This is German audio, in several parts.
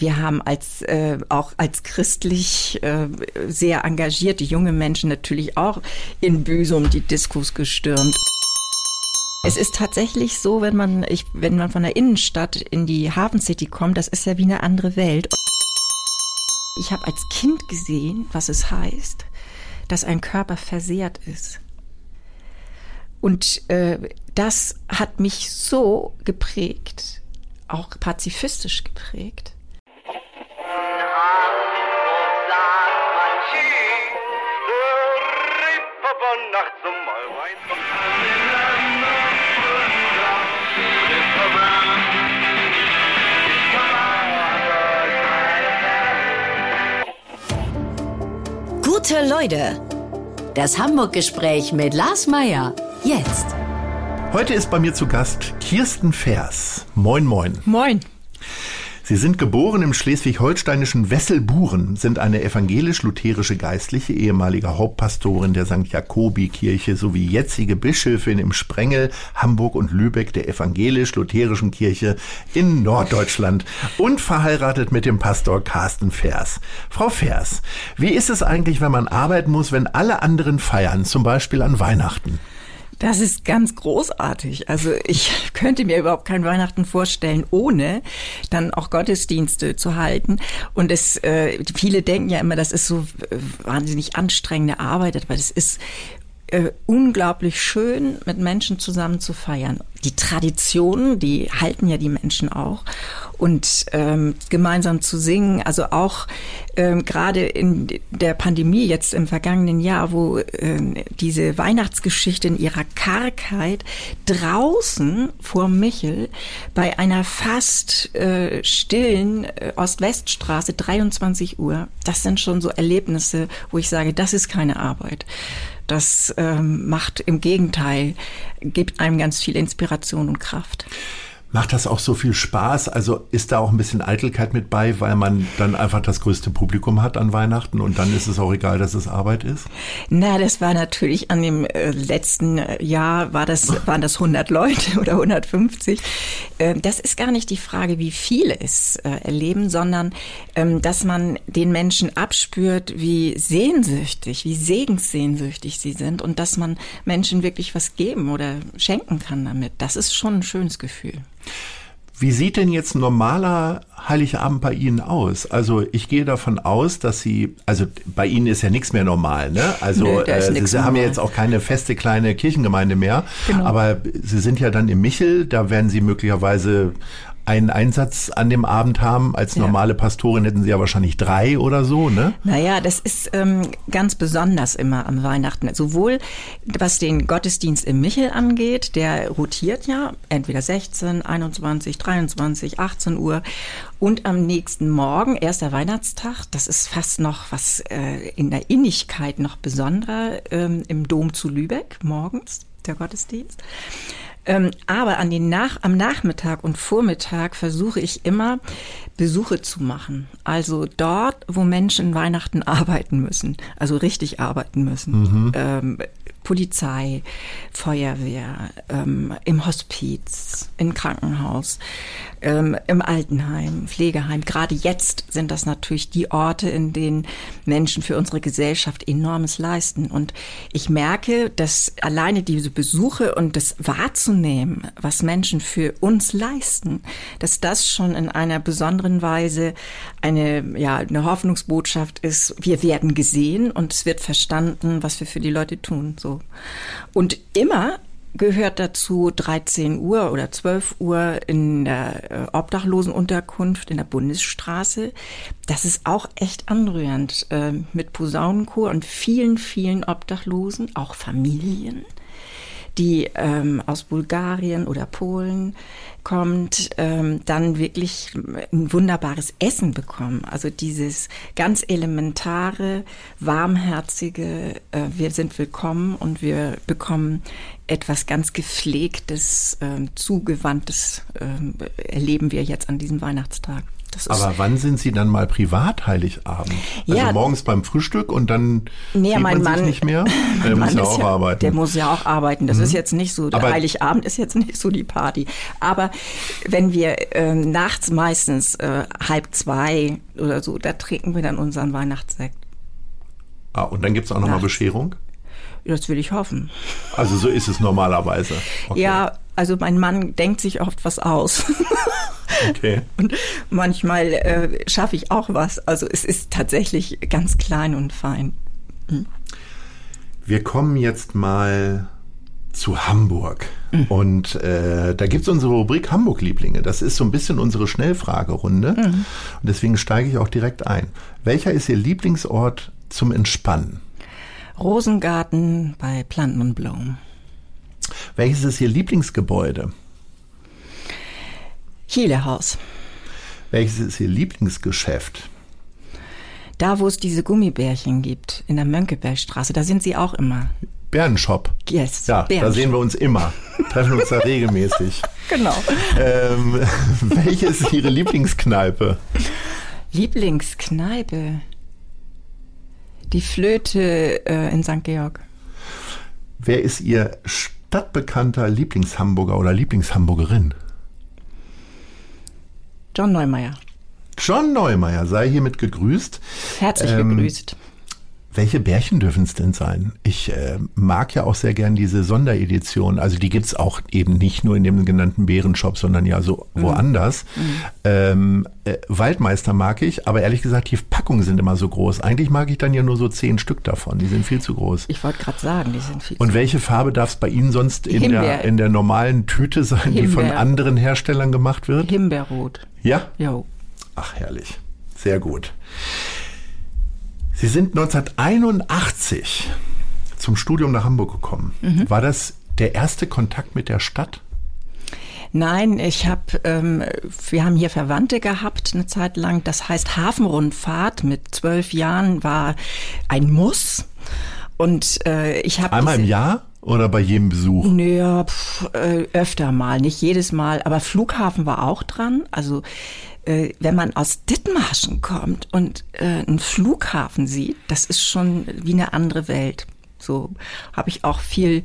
Wir haben als äh, auch als christlich äh, sehr engagierte junge Menschen natürlich auch in Büsum die Diskos gestürmt. Es ist tatsächlich so, wenn man, ich, wenn man von der Innenstadt in die Hafen City kommt, das ist ja wie eine andere Welt. Ich habe als Kind gesehen, was es heißt, dass ein Körper versehrt ist. Und äh, das hat mich so geprägt, auch pazifistisch geprägt. Gute Leute. Das Hamburg-Gespräch mit Lars Meier. Jetzt. Heute ist bei mir zu Gast Kirsten Vers. Moin, moin. Moin. Sie sind geboren im schleswig-holsteinischen Wesselburen, sind eine evangelisch-lutherische Geistliche, ehemalige Hauptpastorin der St. Jakobi-Kirche sowie jetzige Bischöfin im Sprengel, Hamburg und Lübeck der evangelisch-lutherischen Kirche in Norddeutschland und verheiratet mit dem Pastor Carsten Vers. Frau Vers, wie ist es eigentlich, wenn man arbeiten muss, wenn alle anderen feiern, zum Beispiel an Weihnachten? Das ist ganz großartig. Also ich könnte mir überhaupt kein Weihnachten vorstellen, ohne dann auch Gottesdienste zu halten. Und es, äh, viele denken ja immer, das ist so äh, wahnsinnig anstrengende Arbeit, aber das ist äh, unglaublich schön, mit Menschen zusammen zu feiern. Die Traditionen, die halten ja die Menschen auch und ähm, gemeinsam zu singen. Also auch ähm, gerade in der Pandemie jetzt im vergangenen Jahr, wo ähm, diese Weihnachtsgeschichte in ihrer Kargheit draußen vor Michel bei einer fast äh, stillen äh, Ost-West-Straße 23 Uhr, das sind schon so Erlebnisse, wo ich sage, das ist keine Arbeit. Das ähm, macht im Gegenteil, gibt einem ganz viel Inspiration und Kraft. Macht das auch so viel Spaß? Also ist da auch ein bisschen Eitelkeit mit bei, weil man dann einfach das größte Publikum hat an Weihnachten und dann ist es auch egal, dass es Arbeit ist? Na, das war natürlich an dem äh, letzten Jahr war das, waren das 100 Leute oder 150. Äh, das ist gar nicht die Frage, wie viele es äh, erleben, sondern ähm, dass man den Menschen abspürt, wie sehnsüchtig, wie segenssehnsüchtig sie sind und dass man Menschen wirklich was geben oder schenken kann damit. Das ist schon ein schönes Gefühl. Wie sieht denn jetzt normaler Heiligabend bei Ihnen aus? Also ich gehe davon aus, dass Sie, also bei Ihnen ist ja nichts mehr normal, ne? Also Nö, äh, Sie normal. haben ja jetzt auch keine feste kleine Kirchengemeinde mehr, genau. aber Sie sind ja dann im Michel, da werden Sie möglicherweise einen Einsatz an dem Abend haben. Als normale Pastorin hätten Sie ja wahrscheinlich drei oder so, ne? Naja, das ist ähm, ganz besonders immer am Weihnachten. Sowohl was den Gottesdienst im Michel angeht, der rotiert ja entweder 16, 21, 23, 18 Uhr und am nächsten Morgen, erster Weihnachtstag, das ist fast noch was äh, in der Innigkeit noch besonderer ähm, im Dom zu Lübeck morgens, der Gottesdienst. Ähm, aber an den Nach am Nachmittag und Vormittag versuche ich immer Besuche zu machen. Also dort, wo Menschen Weihnachten arbeiten müssen, also richtig arbeiten müssen. Mhm. Ähm, Polizei, Feuerwehr, ähm, im Hospiz, im Krankenhaus, ähm, im Altenheim, Pflegeheim. Gerade jetzt sind das natürlich die Orte, in denen Menschen für unsere Gesellschaft enormes leisten. Und ich merke, dass alleine diese Besuche und das wahrzunehmen, was Menschen für uns leisten, dass das schon in einer besonderen Weise eine, ja, eine Hoffnungsbotschaft ist. Wir werden gesehen und es wird verstanden, was wir für die Leute tun. So. Und immer gehört dazu 13 Uhr oder 12 Uhr in der äh, Obdachlosenunterkunft in der Bundesstraße. Das ist auch echt anrührend äh, mit Posaunenchor und vielen, vielen Obdachlosen, auch Familien die ähm, aus Bulgarien oder Polen kommt, ähm, dann wirklich ein wunderbares Essen bekommen. Also dieses ganz elementare, warmherzige, äh, wir sind willkommen und wir bekommen etwas ganz gepflegtes, äh, zugewandtes äh, erleben wir jetzt an diesem Weihnachtstag. Aber wann sind Sie dann mal privat Heiligabend? Also Ja. morgens beim Frühstück und dann Nee, sieht mein man Mann, nicht mehr? Der muss ja auch arbeiten. Mhm. Der muss ja auch arbeiten. Das ist jetzt nicht so, der Aber- Heiligabend ist jetzt nicht so die Party. Aber wenn wir ähm, nachts meistens äh, halb zwei oder so, da trinken wir dann unseren Weihnachtssekt. ah, und dann gibt's auch nochmal. Bescherung? Das will ich hoffen. Also so ist es normalerweise. Okay. Ja, also mein Mann denkt sich oft was aus. Okay. Und manchmal äh, schaffe ich auch was. Also es ist tatsächlich ganz klein und fein. Wir kommen jetzt mal zu Hamburg. Mhm. Und äh, da gibt's unsere Rubrik Hamburg-Lieblinge. Das ist so ein bisschen unsere Schnellfragerunde. Mhm. Und deswegen steige ich auch direkt ein. Welcher ist Ihr Lieblingsort zum Entspannen? Rosengarten bei Planten und Blumen. Welches ist Ihr Lieblingsgebäude? Chilehaus. Welches ist Ihr Lieblingsgeschäft? Da, wo es diese Gummibärchen gibt, in der Mönckebergstraße, da sind sie auch immer. Bärenshop. Yes. Ja, da Bärenshop. sehen wir uns immer. Treffen uns da regelmäßig. Genau. Ähm, welche ist Ihre Lieblingskneipe? Lieblingskneipe. Die Flöte äh, in St. Georg. Wer ist Ihr stadtbekannter Lieblingshamburger oder Lieblingshamburgerin? John Neumeier. John Neumeier sei hiermit gegrüßt. Herzlich Ähm, gegrüßt. Welche Bärchen dürfen es denn sein? Ich äh, mag ja auch sehr gern diese Sonderedition. Also die gibt's auch eben nicht nur in dem genannten Bärenshop, sondern ja so woanders. Ähm, äh, Waldmeister mag ich, aber ehrlich gesagt, die Packungen sind immer so groß. Eigentlich mag ich dann ja nur so zehn Stück davon. Die sind viel zu groß. Ich wollte gerade sagen, die sind viel Und welche Farbe darf es bei Ihnen sonst in der, Himbeer. in der normalen Tüte sein, die von Himbeer. anderen Herstellern gemacht wird? Himbeerrot. Ja? Jo. Ach, herrlich. Sehr gut. Sie sind 1981 zum Studium nach Hamburg gekommen. Mhm. War das der erste Kontakt mit der Stadt? Nein, ich habe, ähm, wir haben hier Verwandte gehabt eine Zeit lang. Das heißt, Hafenrundfahrt mit zwölf Jahren war ein Muss. Und äh, ich habe Einmal im Jahr oder bei jedem Besuch? Naja, pf, äh, öfter mal, nicht jedes Mal, aber Flughafen war auch dran. Also äh, wenn man aus Dithmarschen kommt und äh, einen Flughafen sieht, das ist schon wie eine andere Welt. So habe ich auch viel.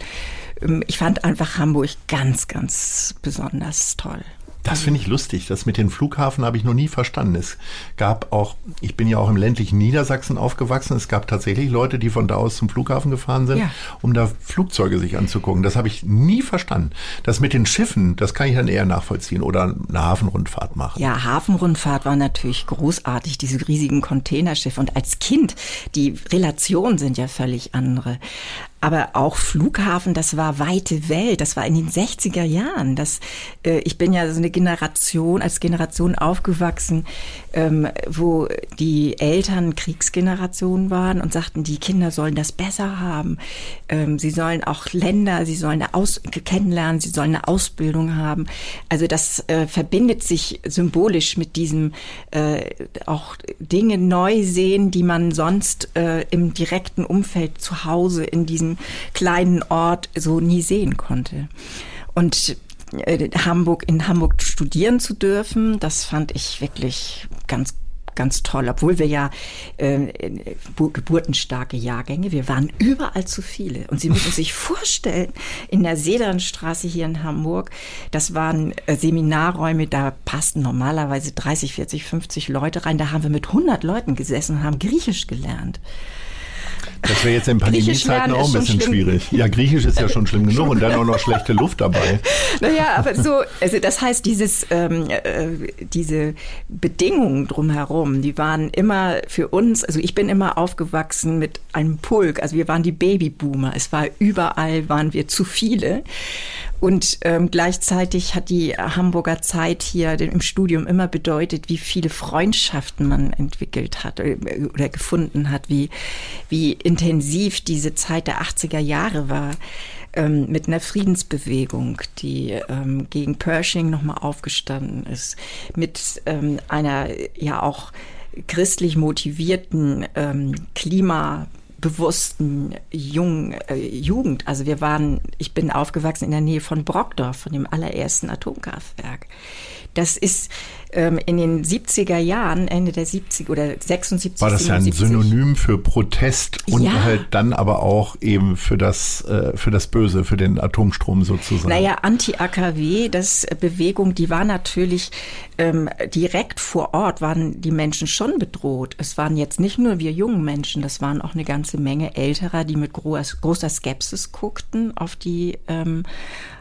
ähm, Ich fand einfach Hamburg ganz, ganz besonders toll. Das finde ich lustig. Das mit dem Flughafen habe ich noch nie verstanden. Es gab auch, ich bin ja auch im ländlichen Niedersachsen aufgewachsen. Es gab tatsächlich Leute, die von da aus zum Flughafen gefahren sind, Ja. um da Flugzeuge sich anzugucken. Das habe ich nie verstanden. Das mit den Schiffen, das kann ich dann eher nachvollziehen oder eine Hafenrundfahrt machen. Ja, Hafenrundfahrt war natürlich großartig, diese riesigen Containerschiffe. Und als Kind, die Relationen sind ja völlig andere. Aber auch Flughafen, das war weite Welt. Das war in den 60er Jahren. Das, äh, ich bin ja so eine Generation, als Generation aufgewachsen, ähm, wo die Eltern Kriegsgenerationen waren und sagten, die Kinder sollen das besser haben. Ähm, sie sollen auch Länder, sie sollen eine Aus kennenlernen, sie sollen eine Ausbildung haben. Also das äh, verbindet sich symbolisch mit diesem äh, auch Dinge neu sehen, die man sonst äh, im direkten Umfeld zu Hause in diesem kleinen Ort so nie sehen konnte. Und äh, Hamburg in Hamburg studieren zu dürfen, das fand ich wirklich ganz ganz toll, obwohl wir ja äh, bu- geburtenstarke Jahrgänge, wir waren überall zu viele. Und Sie müssen sich vorstellen, in der Sederenstraße hier in Hamburg, das waren äh, Seminarräume, da passten normalerweise 30, 40, 50 Leute rein. Da haben wir mit 100 Leuten gesessen und haben Griechisch gelernt. Das wäre jetzt in Pandemiezeiten auch ein bisschen schwierig. Ja, Griechisch ist ja schon schlimm genug und dann auch noch schlechte Luft dabei. Naja, aber so, also das heißt, dieses, ähm, äh, diese Bedingungen drumherum, die waren immer für uns, also ich bin immer aufgewachsen mit einem Pulk, also wir waren die Babyboomer, es war überall, waren wir zu viele. Und ähm, gleichzeitig hat die Hamburger Zeit hier im Studium immer bedeutet, wie viele Freundschaften man entwickelt hat äh, oder gefunden hat, wie, wie intensiv diese Zeit der 80er Jahre war ähm, mit einer Friedensbewegung, die ähm, gegen Pershing nochmal aufgestanden ist, mit ähm, einer ja auch christlich motivierten ähm, klimabewussten jungen äh, Jugend. Also wir waren, ich bin aufgewachsen in der Nähe von Brockdorf, von dem allerersten Atomkraftwerk. Das ist ähm, in den 70er Jahren, Ende der 70 oder 76, War das 77, ja ein Synonym für Protest und Ja. halt dann aber auch eben für das, äh, für das Böse, für den Atomstrom sozusagen. Naja, Anti-AKW, das äh, Bewegung, die war natürlich ähm, direkt vor Ort, waren die Menschen schon bedroht. Es waren jetzt nicht nur wir jungen Menschen, das waren auch eine ganze Menge Älterer, die mit groß, großer Skepsis guckten auf die ähm,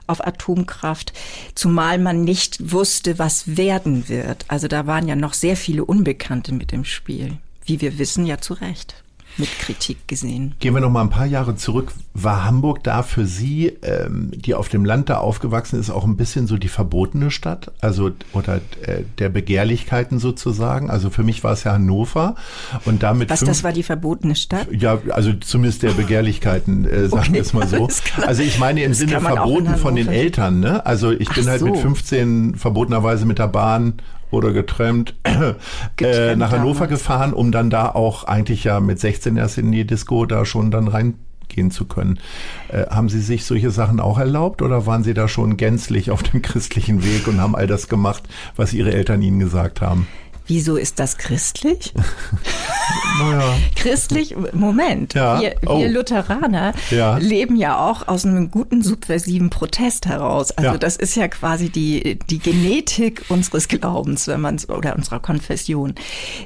auf Atomkraft, zumal man nicht wusste, was werden wird. Also da waren ja noch sehr viele Unbekannte mit im Spiel, wie wir wissen ja zu Recht mit Kritik gesehen. Gehen wir noch mal ein paar Jahre zurück. War Hamburg da für Sie, ähm, die auf dem Land da aufgewachsen ist, auch ein bisschen so die verbotene Stadt? Also oder äh, der Begehrlichkeiten sozusagen? Also für mich war es ja Hannover und damit Was, fünf- das war die verbotene Stadt? Ja, also zumindest der Begehrlichkeiten, äh, sagen Okay, wir es mal so. Also ich meine im Sinne verboten von den. Eltern, ne? Also ich bin Ach halt mit so. 15 verbotenerweise mit der Bahn oder getrennt, äh, nach Hannover gefahren, um dann da auch eigentlich ja mit 16 erst in die Disco da schon dann reingehen zu können. Äh, haben Sie sich solche Sachen auch erlaubt oder waren Sie da schon gänzlich auf dem christlichen Weg und haben all das gemacht, was Ihre Eltern Ihnen gesagt haben? Wieso ist das christlich? Naja. Christlich, Moment. Ja. Wir, Oh. wir Lutheraner Ja. leben ja auch aus einem guten subversiven Protest heraus. Also Ja. das ist ja quasi die, die Genetik unseres Glaubens, wenn man oder unserer Konfession.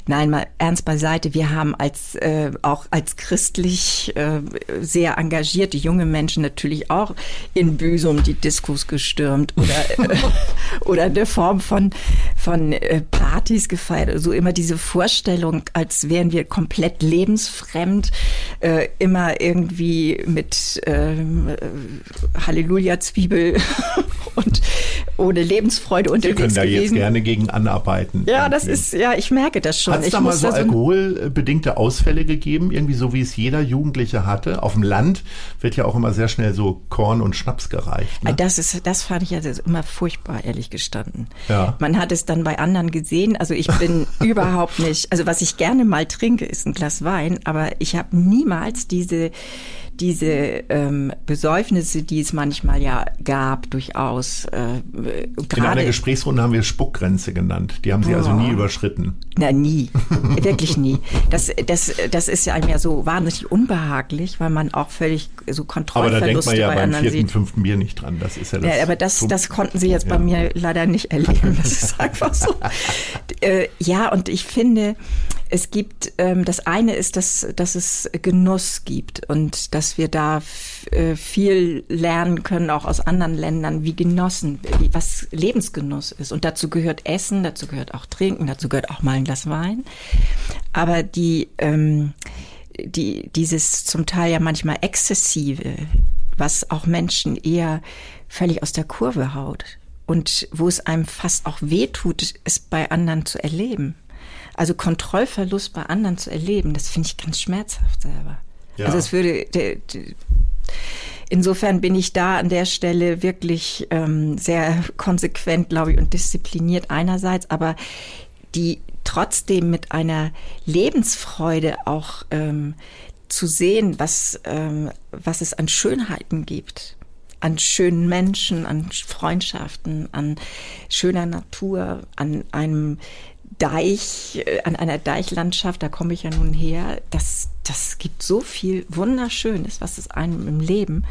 Nein, mal ernst beiseite. Wir haben als äh, auch als christlich äh, sehr engagierte junge Menschen natürlich auch in Büsum die Diskos gestürmt oder äh, oder eine Form von von äh, Partys gefeiert. Also immer diese Vorstellung, als wären wir komplett lebensfremd, äh, immer irgendwie mit ähm, äh, Halleluja-Zwiebel und ohne Lebensfreude unterwegs können da jetzt gewesen. gerne gegen anarbeiten. Ja, das irgendwie. ist, ja, ich merke das schon. Hat es da mal so da alkoholbedingte Ausfälle gegeben, irgendwie so wie es jeder Jugendliche hatte? Auf dem Land wird ja auch immer sehr schnell so Korn und Schnaps gereicht. Ne? Das ist, das fand ich also immer furchtbar, ehrlich gestanden. Ja. Man hat es dann bei anderen gesehen. Also ich bin überhaupt nicht, also was ich gerne mal trinke, ist ein Glas Wein, aber ich habe niemals diese, diese ähm, Besäufnisse, die es manchmal ja gab, durchaus. Äh, In einer Gesprächsrunde haben wir Spuckgrenze genannt. Die haben Sie also Oh. nie überschritten. Na, nie. Wirklich nie. Das, das, das ist ja einem ja so wahnsinnig unbehaglich, weil man auch völlig so Aber Kontrollverluste da denkt man ja bei beim anderen vierten, sieht. fünften Bier nicht dran. Das ist ja das. Ja, aber das, das konnten sie jetzt bei Ja. mir leider nicht erleben. Das ist einfach so. Ja, und ich finde, es gibt, ähm, das eine ist, dass, dass es Genuss gibt und dass wir da äh, viel lernen können, auch aus anderen Ländern, wie genossen, wie, was Lebensgenuss ist. Und dazu gehört Essen, dazu gehört auch Trinken, dazu gehört auch mal ein Glas Wein. Aber die, ähm, die, dieses zum Teil ja manchmal exzessive, was auch Menschen eher völlig aus der Kurve haut und wo es einem fast auch wehtut, es bei anderen zu erleben. Also Kontrollverlust bei anderen zu erleben, das finde ich ganz schmerzhaft selber. Ja. Also es würde, de- de- insofern bin ich da an der Stelle wirklich ähm, sehr konsequent, glaube ich, und diszipliniert einerseits, aber die trotzdem mit einer Lebensfreude auch ähm, zu sehen, was, ähm, was es an Schönheiten gibt, an schönen Menschen, an Freundschaften, an schöner Natur, an einem Deich, äh, an einer Deichlandschaft, da komme ich ja nun her, das, das gibt so viel Wunderschönes, was es einem im Leben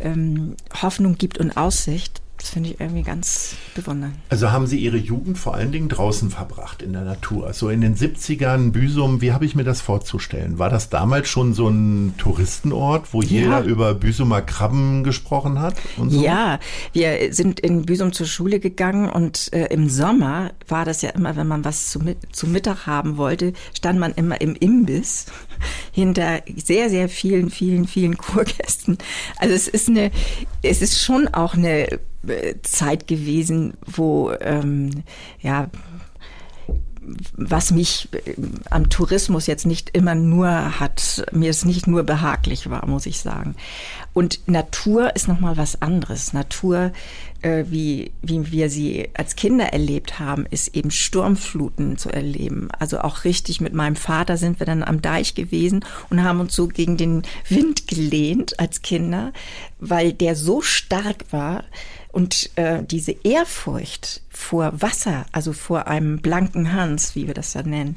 ähm, Hoffnung gibt und Aussicht. Das finde ich irgendwie ganz bewundernd. Also haben Sie Ihre Jugend vor allen Dingen draußen verbracht, in der Natur. So in den 70ern, Büsum, wie habe ich mir das vorzustellen? War das damals schon so ein Touristenort, wo jeder über Büsumer Krabben gesprochen hat? So? Ja, wir sind in Büsum zur Schule gegangen und äh, im Sommer war das ja immer, wenn man was zu, zu Mittag haben wollte, stand man immer im Imbiss hinter sehr, sehr vielen, vielen, vielen Kurgästen. Also es ist eine, es ist schon auch eine Zeit gewesen, wo ähm, ja was mich äh, am Tourismus jetzt nicht immer nur hat, mir es nicht nur behaglich war, muss ich sagen. Und Natur ist nochmal was anderes. Natur, äh, wie, wie wir sie als Kinder erlebt haben, ist eben Sturmfluten zu erleben. Also auch richtig mit meinem Vater sind wir dann am Deich gewesen und haben uns so gegen den Wind gelehnt als Kinder, weil der so stark war, Und äh, diese Ehrfurcht vor Wasser, also vor einem blanken Hans, wie wir das ja nennen,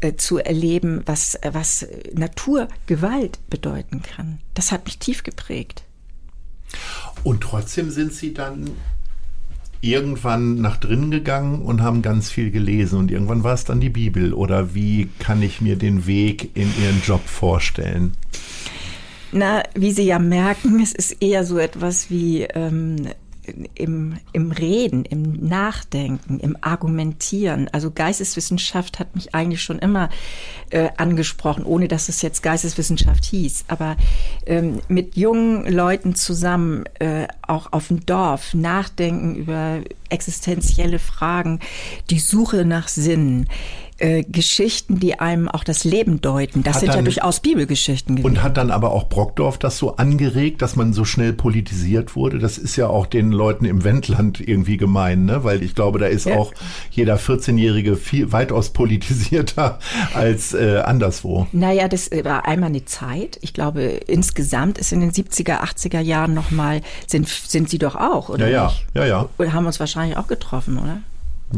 äh, zu erleben, was, was Naturgewalt bedeuten kann, das hat mich tief geprägt. Und trotzdem sind Sie dann irgendwann nach drinnen gegangen und haben ganz viel gelesen und irgendwann war es dann die Bibel oder wie kann ich mir den Weg in Ihren Job vorstellen? Na, wie Sie ja merken, es ist eher so etwas wie ähm, im, im Reden, im Nachdenken, im Argumentieren. Also Geisteswissenschaft hat mich eigentlich schon immer äh, angesprochen, ohne dass es jetzt Geisteswissenschaft hieß. Aber ähm, mit jungen Leuten zusammen, äh, auch auf dem Dorf, nachdenken über existenzielle Fragen, die Suche nach Sinn äh, Geschichten, die einem auch das Leben deuten. Das hat sind dann, ja durchaus Bibelgeschichten gewesen. Und hat dann aber auch Brockdorf das so angeregt, dass man so schnell politisiert wurde? Das ist ja auch den Leuten im Wendland irgendwie gemein, ne? Weil ich glaube, da ist ja. auch jeder 14-Jährige viel weitaus politisierter als äh, anderswo. Naja, das war einmal eine Zeit. Ich glaube, insgesamt ist in den 70er, 80er Jahren nochmal, sind, sind sie doch auch, oder? Ja, ja, ja, ja. Und haben uns wahrscheinlich auch getroffen, oder?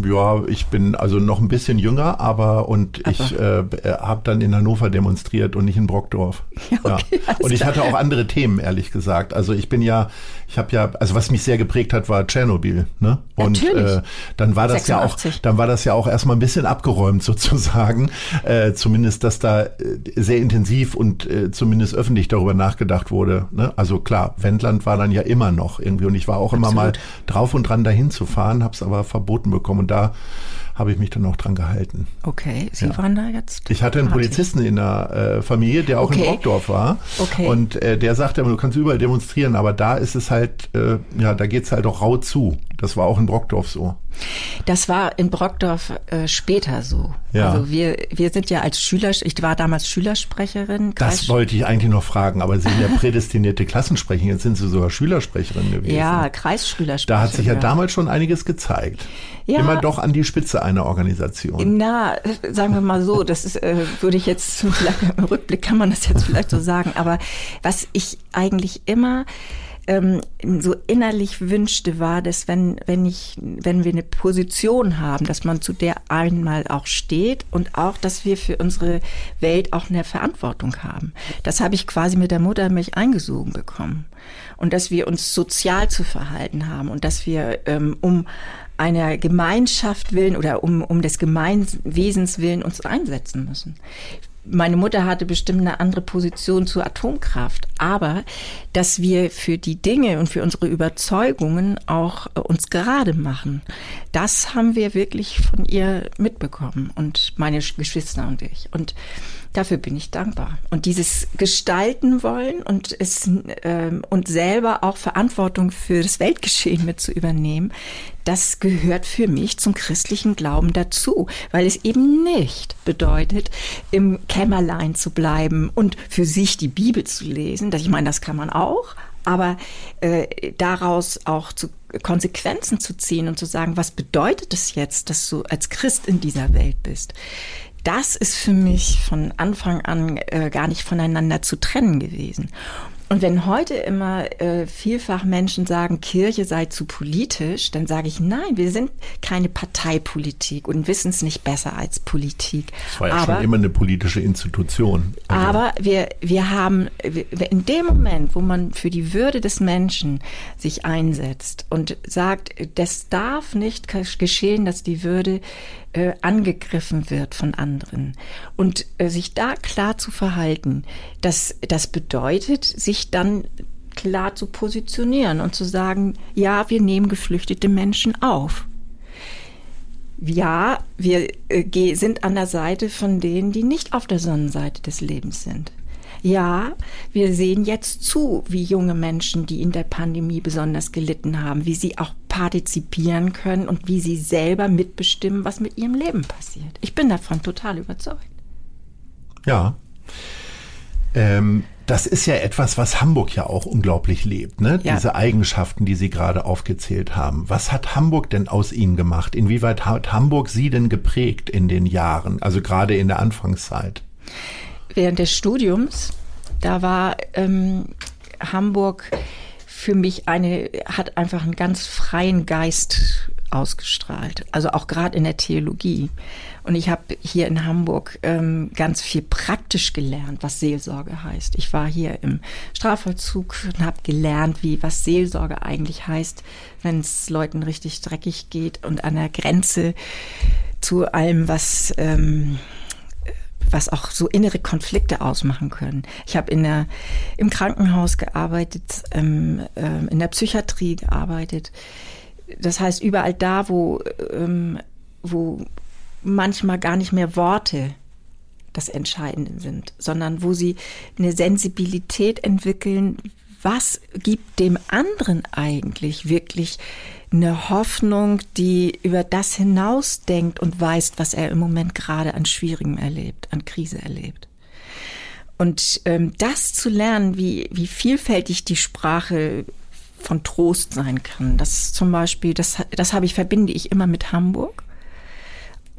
Ja, ich bin also noch ein bisschen jünger, aber und aber. ich äh, habe dann in Hannover demonstriert und nicht in Brockdorf. Ja, okay, ja. Und ich hatte auch andere Themen, ehrlich gesagt. Also ich bin ja, ich habe ja, also was mich sehr geprägt hat, war Tschernobyl. Ne? Und äh, dann war das 86. ja auch, dann war das ja auch erstmal ein bisschen abgeräumt sozusagen. Äh, zumindest, dass da äh, sehr intensiv und äh, zumindest öffentlich darüber nachgedacht wurde. Ne? Also klar, Wendland war dann ja immer noch irgendwie und ich war auch Absolut. immer mal drauf und dran dahin zu fahren, habe es aber verboten bekommen und da habe ich mich dann auch dran gehalten. Okay, Sie ja. waren da jetzt? Ich hatte einen Polizisten in der äh, Familie, der auch okay. in Brockdorf war. Okay. Und äh, der sagte, du kannst überall demonstrieren, aber da ist es halt, äh, ja, da geht es halt auch rau zu. Das war auch in Brockdorf so. Das war in Brockdorf äh, später so. Ja. Also wir, wir sind ja als Schüler, ich war damals Schülersprecherin. Das wollte ich eigentlich noch fragen, aber Sie sind ja prädestinierte Klassensprecherin, jetzt sind Sie sogar Schülersprecherin gewesen. Ja, Kreisschülersprecherin. Da hat sich ja, ja. damals schon einiges gezeigt. Ja. Immer doch an die Spitze einer Organisation. Na, sagen wir mal so, das ist, äh, würde ich jetzt, vielleicht im Rückblick kann man das jetzt vielleicht so sagen, aber was ich eigentlich immer ähm, so innerlich wünschte, war, dass wenn, wenn ich, wenn wir eine Position haben, dass man zu der einmal auch steht und auch, dass wir für unsere Welt auch eine Verantwortung haben. Das habe ich quasi mit der Muttermilch eingesogen bekommen. Und dass wir uns sozial zu verhalten haben und dass wir ähm, um einer Gemeinschaft willen oder um, um des Gemeinwesens willen uns einsetzen müssen meine Mutter hatte bestimmt eine andere Position zur Atomkraft, aber dass wir für die Dinge und für unsere Überzeugungen auch äh, uns gerade machen, das haben wir wirklich von ihr mitbekommen und meine Geschwister und ich. Und dafür bin ich dankbar. Und dieses gestalten wollen und es ähm, und selber auch Verantwortung für das Weltgeschehen mit zu übernehmen, das gehört für mich zum christlichen Glauben dazu, weil es eben nicht bedeutet, im Kämmerlein zu bleiben und für sich die Bibel zu lesen. Ich meine, das kann man auch, aber äh, daraus auch zu Konsequenzen zu ziehen und zu sagen, was bedeutet es jetzt, dass du als Christ in dieser Welt bist? Das ist für mich von Anfang an äh, gar nicht voneinander zu trennen gewesen. Und wenn heute immer äh, vielfach Menschen sagen, Kirche sei zu politisch, dann sage ich, nein, wir sind keine Parteipolitik und wissen es nicht besser als Politik. Es war ja aber, schon immer eine politische Institution. Also. Aber wir, wir haben, in dem Moment, wo man für die Würde des Menschen sich einsetzt und sagt, das darf nicht geschehen, dass die Würde äh, angegriffen wird von anderen. Und äh, sich da klar zu verhalten, das, das bedeutet, sich dann klar zu positionieren und zu sagen, ja, wir nehmen geflüchtete Menschen auf. Ja, wir äh, sind an der Seite von denen, die nicht auf der Sonnenseite des Lebens sind. Ja, wir sehen jetzt zu, wie junge Menschen, die in der Pandemie besonders gelitten haben, wie sie auch partizipieren können und wie sie selber mitbestimmen, was mit ihrem Leben passiert. Ich bin davon total überzeugt. Ja. Ähm, das ist ja etwas, was Hamburg ja auch unglaublich lebt, ne? Ja. Diese Eigenschaften, die Sie gerade aufgezählt haben. Was hat Hamburg denn aus Ihnen gemacht? Inwieweit hat Hamburg Sie denn geprägt in den Jahren, also gerade in der Anfangszeit? Während des Studiums, da war ähm, Hamburg für mich eine, hat einfach einen ganz freien Geist ausgestrahlt. Also auch gerade in der Theologie. Und ich habe hier in Hamburg ähm, ganz viel praktisch gelernt, was Seelsorge heißt. Ich war hier im Strafvollzug und habe gelernt, wie was Seelsorge eigentlich heißt, wenn es Leuten richtig dreckig geht und an der Grenze zu allem, was ähm, was auch so innere Konflikte ausmachen können. Ich habe in der im Krankenhaus gearbeitet, ähm, ähm, in der Psychiatrie gearbeitet. Das heißt überall da, wo ähm, wo manchmal gar nicht mehr Worte das Entscheidende sind, sondern wo sie eine Sensibilität entwickeln, was gibt dem anderen eigentlich wirklich eine Hoffnung, die über das hinausdenkt und weiß, was er im Moment gerade an Schwierigem erlebt, an Krise erlebt. Und ähm, das zu lernen, wie, wie vielfältig die Sprache von Trost sein kann, das zum Beispiel, das, das habe ich, verbinde ich immer mit Hamburg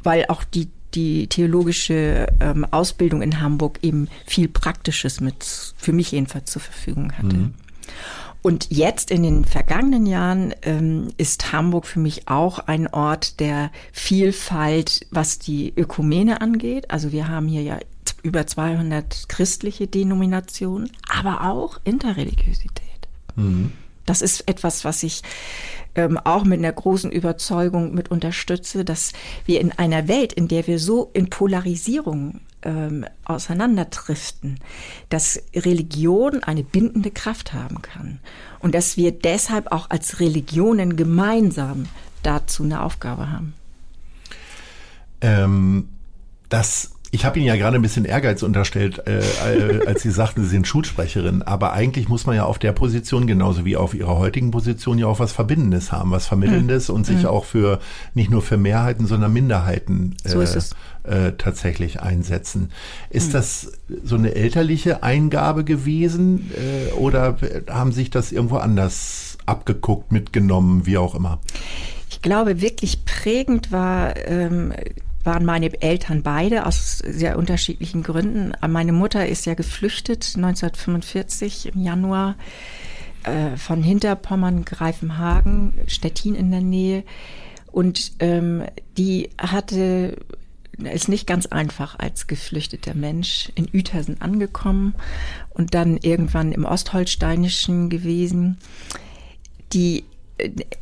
weil auch die die theologische ähm, Ausbildung in Hamburg eben viel Praktisches mit, für mich jedenfalls zur Verfügung hatte. Mhm. Und jetzt in den vergangenen Jahren ähm, ist Hamburg für mich auch ein Ort der Vielfalt, was die Ökumene angeht. Also wir haben hier ja über 200 christliche Denominationen, aber auch Interreligiosität. Mhm. Das ist etwas, was ich ähm, auch mit einer großen Überzeugung mit unterstütze, dass wir in einer Welt, in der wir so in Polarisierung ähm, auseinanderdriften, dass Religion eine bindende Kraft haben kann und dass wir deshalb auch als Religionen gemeinsam dazu eine Aufgabe haben. Ähm, das ich habe Ihnen ja gerade ein bisschen Ehrgeiz unterstellt, äh, äh, als Sie sagten, Sie sind Schulsprecherin. Aber eigentlich muss man ja auf der Position, genauso wie auf Ihrer heutigen Position, ja auch was Verbindendes haben, was Vermittelndes mhm. und sich mhm. auch für nicht nur für Mehrheiten, sondern Minderheiten äh, so äh, tatsächlich einsetzen. Ist mhm. das so eine elterliche Eingabe gewesen äh, oder haben sich das irgendwo anders abgeguckt, mitgenommen, wie auch immer? Ich glaube, wirklich prägend war ähm, waren meine Eltern beide aus sehr unterschiedlichen Gründen. Meine Mutter ist ja geflüchtet 1945 im Januar äh, von Hinterpommern, Greifenhagen, Stettin in der Nähe. Und ähm, die hatte ist nicht ganz einfach als geflüchteter Mensch in Uetersen angekommen und dann irgendwann im Ostholsteinischen gewesen. Die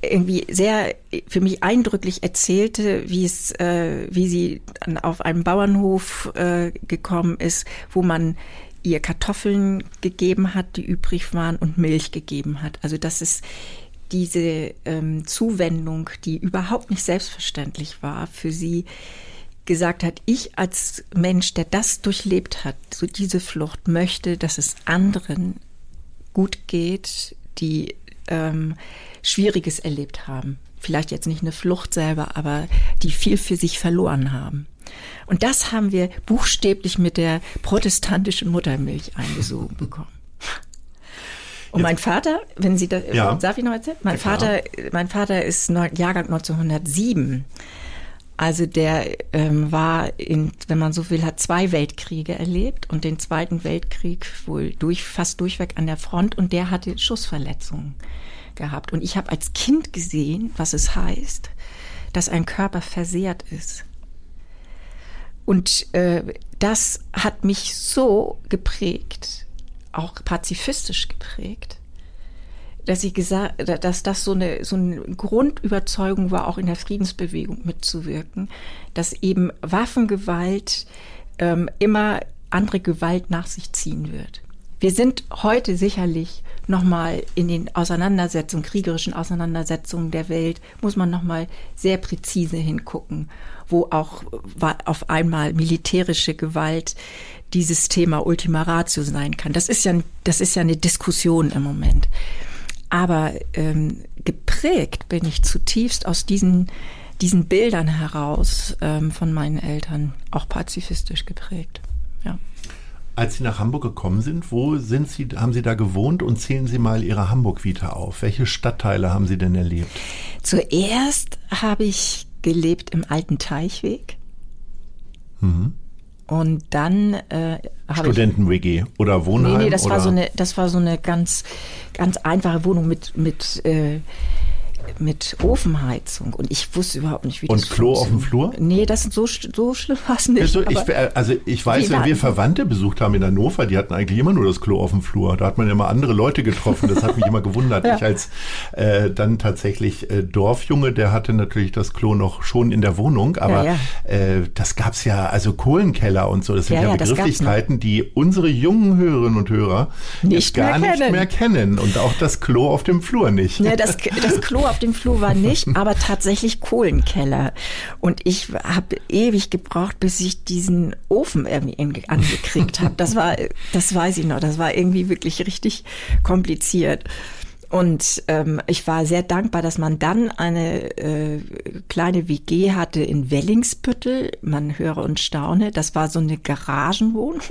irgendwie sehr für mich eindrücklich erzählte, wie es, äh, wie sie auf einem Bauernhof äh, gekommen ist, wo man ihr Kartoffeln gegeben hat, die übrig waren und Milch gegeben hat. Also das ist diese ähm, Zuwendung, die überhaupt nicht selbstverständlich war, für sie gesagt hat, ich als Mensch, der das durchlebt hat, so diese Flucht, möchte, dass es anderen gut geht, die ähm, Schwieriges erlebt haben. Vielleicht jetzt nicht eine Flucht selber, aber die viel für sich verloren haben. Und das haben wir buchstäblich mit der protestantischen Muttermilch eingesogen bekommen. Und mein Vater, wenn Sie das, ja. darf ich noch erzählen? Mein ja, Vater, mein Vater ist Jahrgang 1907. Also der ähm, war in, wenn man so will, hat zwei Weltkriege erlebt und den Zweiten Weltkrieg wohl durch, fast durchweg an der Front und der hatte Schussverletzungen gehabt. Und ich habe als Kind gesehen, was es heißt, dass ein Körper versehrt ist. Und äh, das hat mich so geprägt, auch pazifistisch geprägt, dass ich gesagt, dass das so eine so eine Grundüberzeugung war, auch in der Friedensbewegung mitzuwirken, dass eben Waffengewalt ähm, immer andere Gewalt nach sich ziehen wird. Wir sind heute sicherlich nochmal in den Auseinandersetzungen, kriegerischen Auseinandersetzungen der Welt, muss man nochmal sehr präzise hingucken, wo auch auf einmal militärische Gewalt dieses Thema Ultima Ratio sein kann. Das ist ja, das ist ja eine Diskussion im Moment. Aber ähm, geprägt bin ich zutiefst aus diesen, diesen Bildern heraus ähm, von meinen Eltern, auch pazifistisch geprägt. Ja. Als Sie nach Hamburg gekommen sind, wo sind Sie, haben Sie da gewohnt und zählen Sie mal Ihre Hamburg-Vita auf? Welche Stadtteile haben Sie denn erlebt? Zuerst habe ich gelebt im alten Teichweg. Mhm. Und dann äh, Studenten-WG oder Wohnheim? Nee, nee, das oder? war so eine, das war so eine ganz, ganz einfache Wohnung mit, mit, äh, mit Ofenheizung und ich wusste überhaupt nicht, wie und das Klo auf dem. Flur? Nee, das ist so, so schlimm war es nicht. Also ich, also ich weiß, wenn wir Verwandte besucht haben in Hannover, die hatten eigentlich immer nur das Klo auf dem Flur. Da hat man ja immer andere Leute getroffen. Das hat mich immer gewundert. Ja. Ich als äh, dann tatsächlich äh, Dorfjunge, der hatte natürlich das Klo noch schon in der Wohnung. Aber Ja, Äh, das gab's ja, also Kohlenkeller und so. Das sind Ja, ja, ja, Begrifflichkeiten, die unsere jungen Hörerinnen und Hörer Nicht gar mehr nicht mehr kennen. Und auch das Klo auf dem Flur nicht. Ne, das, das Klo auf dem Flur war nicht, aber tatsächlich Kohlenkeller. Und ich habe ewig gebraucht, bis ich diesen Ofen irgendwie angekriegt habe. Das war, das weiß ich noch, das war irgendwie wirklich richtig kompliziert. Und ähm, ich war sehr dankbar, dass man dann eine äh, kleine WG hatte in Wellingsbüttel. Man höre und staune. Das war so eine Garagenwohnung.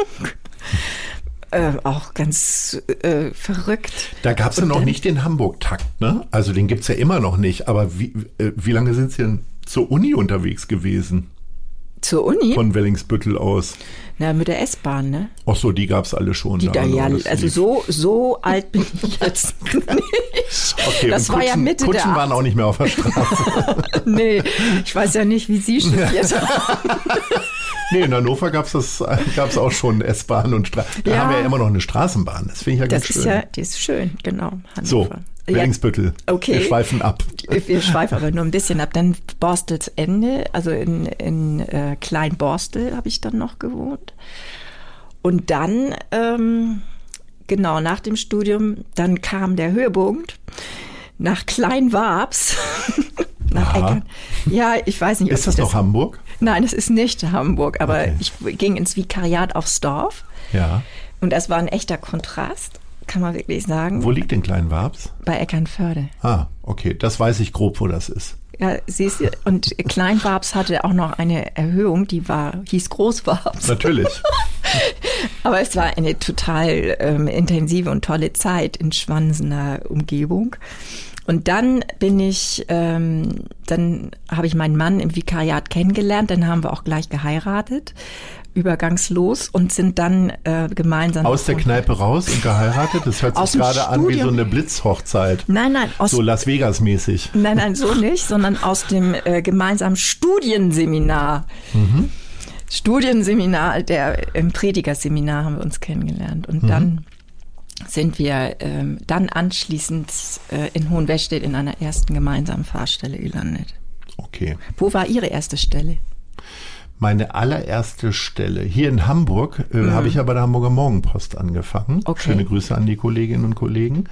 Äh, auch ganz äh, verrückt. Da gab's ja Und noch nicht den Hamburg-Takt, ne? Also den gibt's ja immer noch nicht. Aber wie, äh, wie lange sind Sie denn zur Uni unterwegs gewesen? Zur Uni? Von Wellingsbüttel aus. Na, mit der S-Bahn, ne? Ach so, die gab's alle schon. Die da, ne? ja, also lief. so, so alt bin ich jetzt nicht. Okay, das war ja Kutschen, Mitte Kutschen der waren auch nicht mehr auf der Straße. Nee, ich weiß ja nicht, wie Sie studiert haben. Nee, in Hannover gab's das gab's auch schon S-Bahn und Straße. Da Ja. haben wir ja immer noch eine Straßenbahn. Das finde ich ja Das ganz ist schön. ja, die ist schön, genau. so, Hannover. Ja, Wellingsbüttel. okay. Wir schweifen ab. wir schweifen aber nur ein bisschen ab. Dann Borstels Ende, also in, in äh, Kleinborstel habe ich dann noch gewohnt. Und dann, ähm, genau, nach dem Studium, dann kam der Höhepunkt nach Kleinwabs. nach Aha. Eckern. Ja, ich weiß nicht, Ist das noch Hamburg? Nein, es ist nicht Hamburg, aber Okay. ich ging ins Vikariat aufs Dorf Ja. und das war ein echter Kontrast, kann man wirklich sagen, Wo liegt denn Kleinwabs? bei Eckernförde. Ah, okay. Das weiß ich grob, wo das ist. Ja, siehst du, und Kleinwabs hatte auch noch eine Erhöhung, die war, hieß Großwabs. Natürlich. Aber es war eine total ähm, intensive und tolle Zeit in Schwansener Umgebung. Und dann bin ich, ähm, dann habe ich meinen Mann im Vikariat kennengelernt, dann haben wir auch gleich geheiratet, übergangslos und sind dann äh, gemeinsam Aus der Kneipe raus und geheiratet? Das hört sich gerade an wie so eine Blitzhochzeit. Nein, nein, aus So Las Vegas mäßig. Nein, nein, so nicht, sondern aus dem äh, gemeinsamen Studienseminar. Studienseminar, der im Predigerseminar haben wir uns kennengelernt. Und dann sind wir ähm, dann anschließend äh, in Hohenwestedt in einer ersten gemeinsamen Fahrstelle gelandet. Okay. Wo war Ihre erste Stelle? Meine allererste Stelle hier in Hamburg äh, habe ich ja bei der Hamburger Morgenpost angefangen. Mhm. Okay. Mhm. Schöne Grüße an die Kolleginnen und Kollegen.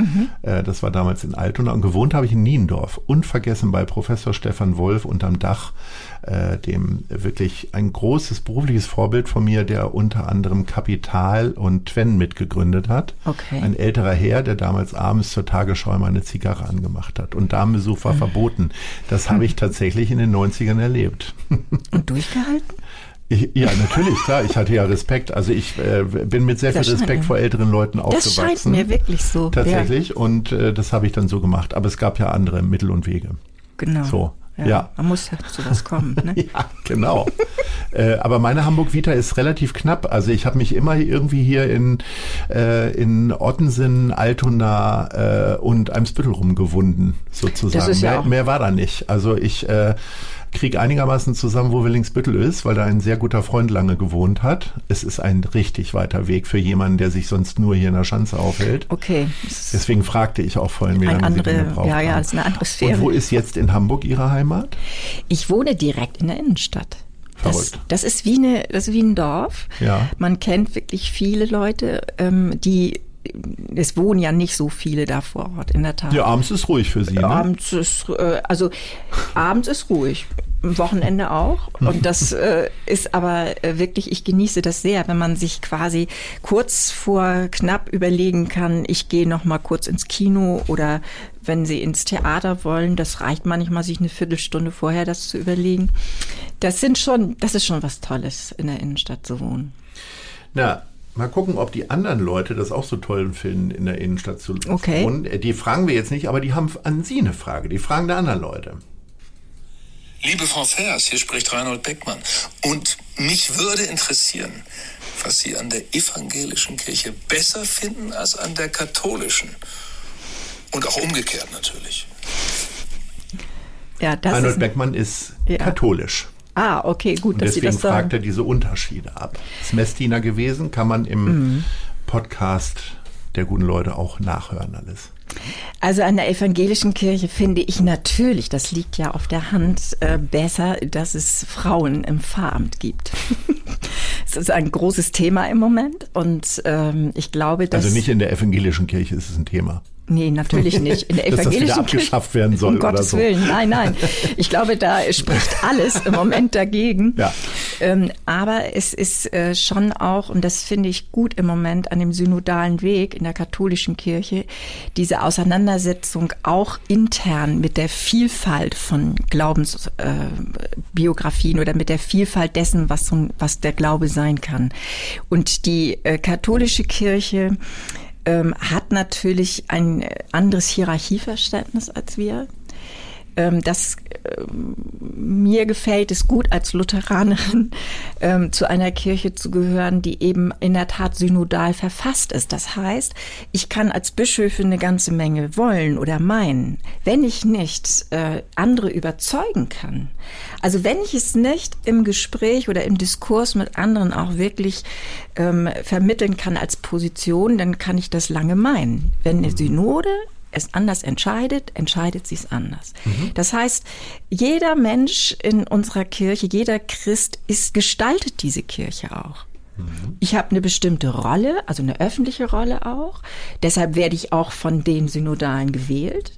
Äh, das war damals in Altona und gewohnt habe ich in Niendorf. Unvergessen bei Professor Stefan Wolf unterm Dach, äh, dem wirklich ein großes berufliches Vorbild von mir, der unter anderem Kapital und Twen mitgegründet hat. Okay. Ein älterer Herr, der damals abends zur Tagesschau immer eine Zigarre angemacht hat. Und Damenbesuch Mhm. war verboten. Das habe ich tatsächlich in den 90ern erlebt. Und durchgehalten? Ich, ja, natürlich, klar. Ich hatte ja Respekt. Also ich äh, bin mit sehr viel Das scheint Respekt vor älteren Leuten Das aufgewachsen. scheint mir wirklich so. Tatsächlich. Und äh, das habe ich dann so gemacht. Aber es gab ja andere Mittel und Wege. Ja, genau. So, ja. Man muss ja zu was kommen. Ne? Ja, genau. äh, aber meine Hamburg-Vita ist relativ knapp. Also ich habe mich immer irgendwie hier in, äh, in Ottensen, Altona äh, und Eimsbüttel rumgewunden, sozusagen. Das ja mehr, mehr war da nicht. Also ich äh, kriege einigermaßen zusammen, wo Willingsbüttel ist, weil da ein sehr guter Freund lange gewohnt hat. Es ist ein richtig weiter Weg für jemanden, der sich sonst nur hier in der Schanze aufhält. Okay. Deswegen fragte ich auch vorhin, wie lange Sie denn andere- gebraucht ja, ja, das ist eine andere Sphäre. Und wo ist jetzt in Hamburg Ihre Heimat? Ich wohne direkt in der Innenstadt. Das, das ist wie eine, das ist wie ein Dorf. Ja. Man kennt wirklich viele Leute, ähm, die es wohnen ja nicht so viele da vor Ort, in der Tat. Ja, abends ist ruhig für Sie, ne? Abends ist, äh, also abends ist ruhig. Am Wochenende auch. Und das äh, ist aber äh, wirklich, ich genieße das sehr, wenn man sich quasi kurz vor knapp überlegen kann, ich gehe noch mal kurz ins Kino oder wenn Sie ins Theater wollen, das reicht manchmal, sich eine Viertelstunde vorher das zu überlegen. Das sind schon, das ist schon was Tolles, in der Innenstadt zu wohnen. Na, mal gucken, ob die anderen Leute das auch so toll finden, in der Innenstadt zu Okay. wohnen. Äh, Die fragen wir jetzt nicht, aber die haben an Sie eine Frage. Die fragen der anderen Leute. Liebe Frau Fers, hier spricht Reinhold Beckmann. Und mich würde interessieren, was Sie an der evangelischen Kirche besser finden als an der katholischen. Und auch umgekehrt natürlich. Ja, das Reinhold ist Beckmann ist ja. katholisch. Ah, okay, gut, Und dass deswegen Sie das fragt er diese Unterschiede ab. Ist Messdiener gewesen, kann man im mhm. Podcast der guten Leute auch nachhören alles. Also an der evangelischen Kirche finde ich natürlich, das liegt ja auf der Hand, äh, besser, dass es Frauen im Pfarramt gibt. Es ist ein großes Thema im Moment und ähm, ich glaube, dass... Also nicht in der evangelischen Kirche ist es ein Thema. Nee, natürlich nicht. In der evangelischen Dass das abgeschafft werden soll um Gottes so. Willen. Nein, nein. Ich glaube, da spricht alles im Moment dagegen. Ja. Ähm, aber es ist äh, schon auch, und das finde ich gut im Moment an dem synodalen Weg in der katholischen Kirche, diese Auseinandersetzung auch intern mit der Vielfalt von Glaubensbiografien äh, oder mit der Vielfalt dessen, was, so, was der Glaube sein kann. Und die äh, katholische Kirche ähm, hat natürlich ein anderes Hierarchieverständnis als wir. Ähm, das ähm, mir gefällt es gut als Lutheranerin ähm, zu einer Kirche zu gehören, die eben in der Tat synodal verfasst ist. Das heißt, ich kann als Bischöfin eine ganze Menge wollen oder meinen, wenn ich nicht äh, andere überzeugen kann. Also wenn ich es nicht im Gespräch oder im Diskurs mit anderen auch wirklich ähm, vermitteln kann als Position, dann kann ich das lange meinen. Wenn eine Synode es anders entscheidet, entscheidet sie es anders. Mhm. Das heißt, jeder Mensch in unserer Kirche, jeder Christ ist gestaltet diese Kirche auch. Mhm. Ich habe eine bestimmte Rolle, also eine öffentliche Rolle auch. Deshalb werde ich auch von den Synodalen gewählt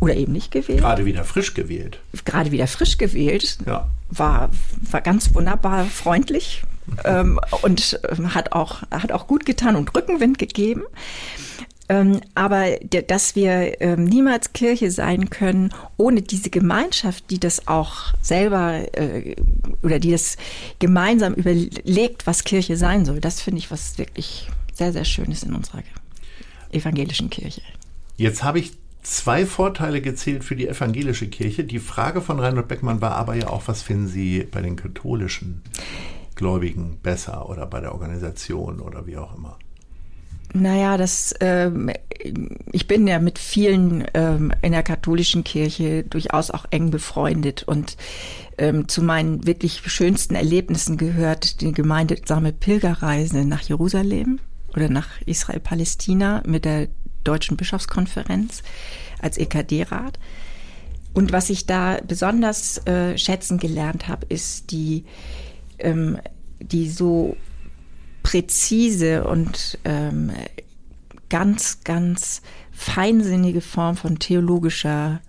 oder eben nicht gewählt. Gerade wieder frisch gewählt. Gerade wieder frisch gewählt. Ja. War, war ganz wunderbar freundlich ähm, und ähm, hat auch, hat auch gut getan und Rückenwind gegeben. Ähm, aber dass wir ähm, niemals Kirche sein können, ohne diese Gemeinschaft, die das auch selber äh, oder die das gemeinsam überlegt, was Kirche sein soll, das finde ich was wirklich sehr, sehr Schönes in unserer evangelischen Kirche. Jetzt habe ich zwei Vorteile gezählt für die evangelische Kirche. Die Frage von Reinhold Beckmann war aber ja auch, was finden Sie bei den katholischen Gläubigen besser oder bei der Organisation oder wie auch immer? Naja, das, ähm, ich bin ja mit vielen ähm, in der katholischen Kirche durchaus auch eng befreundet und ähm, zu meinen wirklich schönsten Erlebnissen gehört die gemeinsame Pilgerreise nach Jerusalem oder nach Israel-Palästina mit der Deutschen Bischofskonferenz als EKD-Rat. Und was ich da besonders äh, schätzen gelernt habe, ist die, ähm, die so präzise und ähm, ganz, ganz feinsinnige Form von theologischer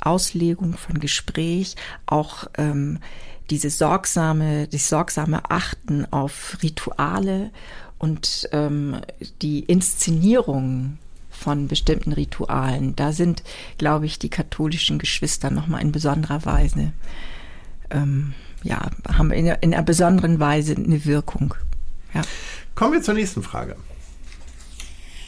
Auslegung, von Gespräch, auch ähm, diese sorgsame, das sorgsame Achten auf Rituale und ähm, die Inszenierung von bestimmten Ritualen. Da sind, glaube ich, die katholischen Geschwister nochmal in besonderer Weise, ähm, ja, haben in, in einer besonderen Weise eine Wirkung. Ja. Kommen wir zur nächsten Frage.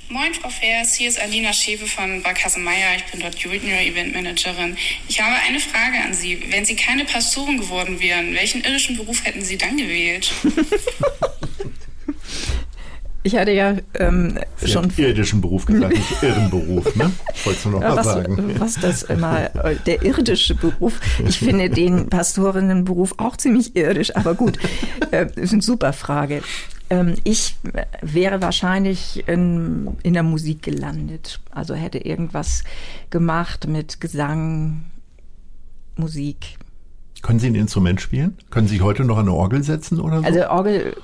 Moin, Frau Fers, hier ist Alina Schewe von Barkasse-Meyer. Ich bin dort Junior Event Managerin. Ich habe eine Frage an Sie. Wenn Sie keine Pastoren geworden wären, welchen irdischen Beruf hätten Sie dann gewählt? Ich hatte ja ähm, Sie schon. irdischen Beruf gesagt, nicht Irrenberuf, ne? Wolltest du noch ja, was, sagen? Was das immer, der irdische Beruf. Ich finde den Pastorinnenberuf auch ziemlich irdisch, aber gut, äh, ist eine super Frage. Ähm, ich wäre wahrscheinlich in, in der Musik gelandet. Also hätte irgendwas gemacht mit Gesang, Musik. Können Sie ein Instrument spielen? Können Sie heute noch eine Orgel setzen oder so? Also Orgel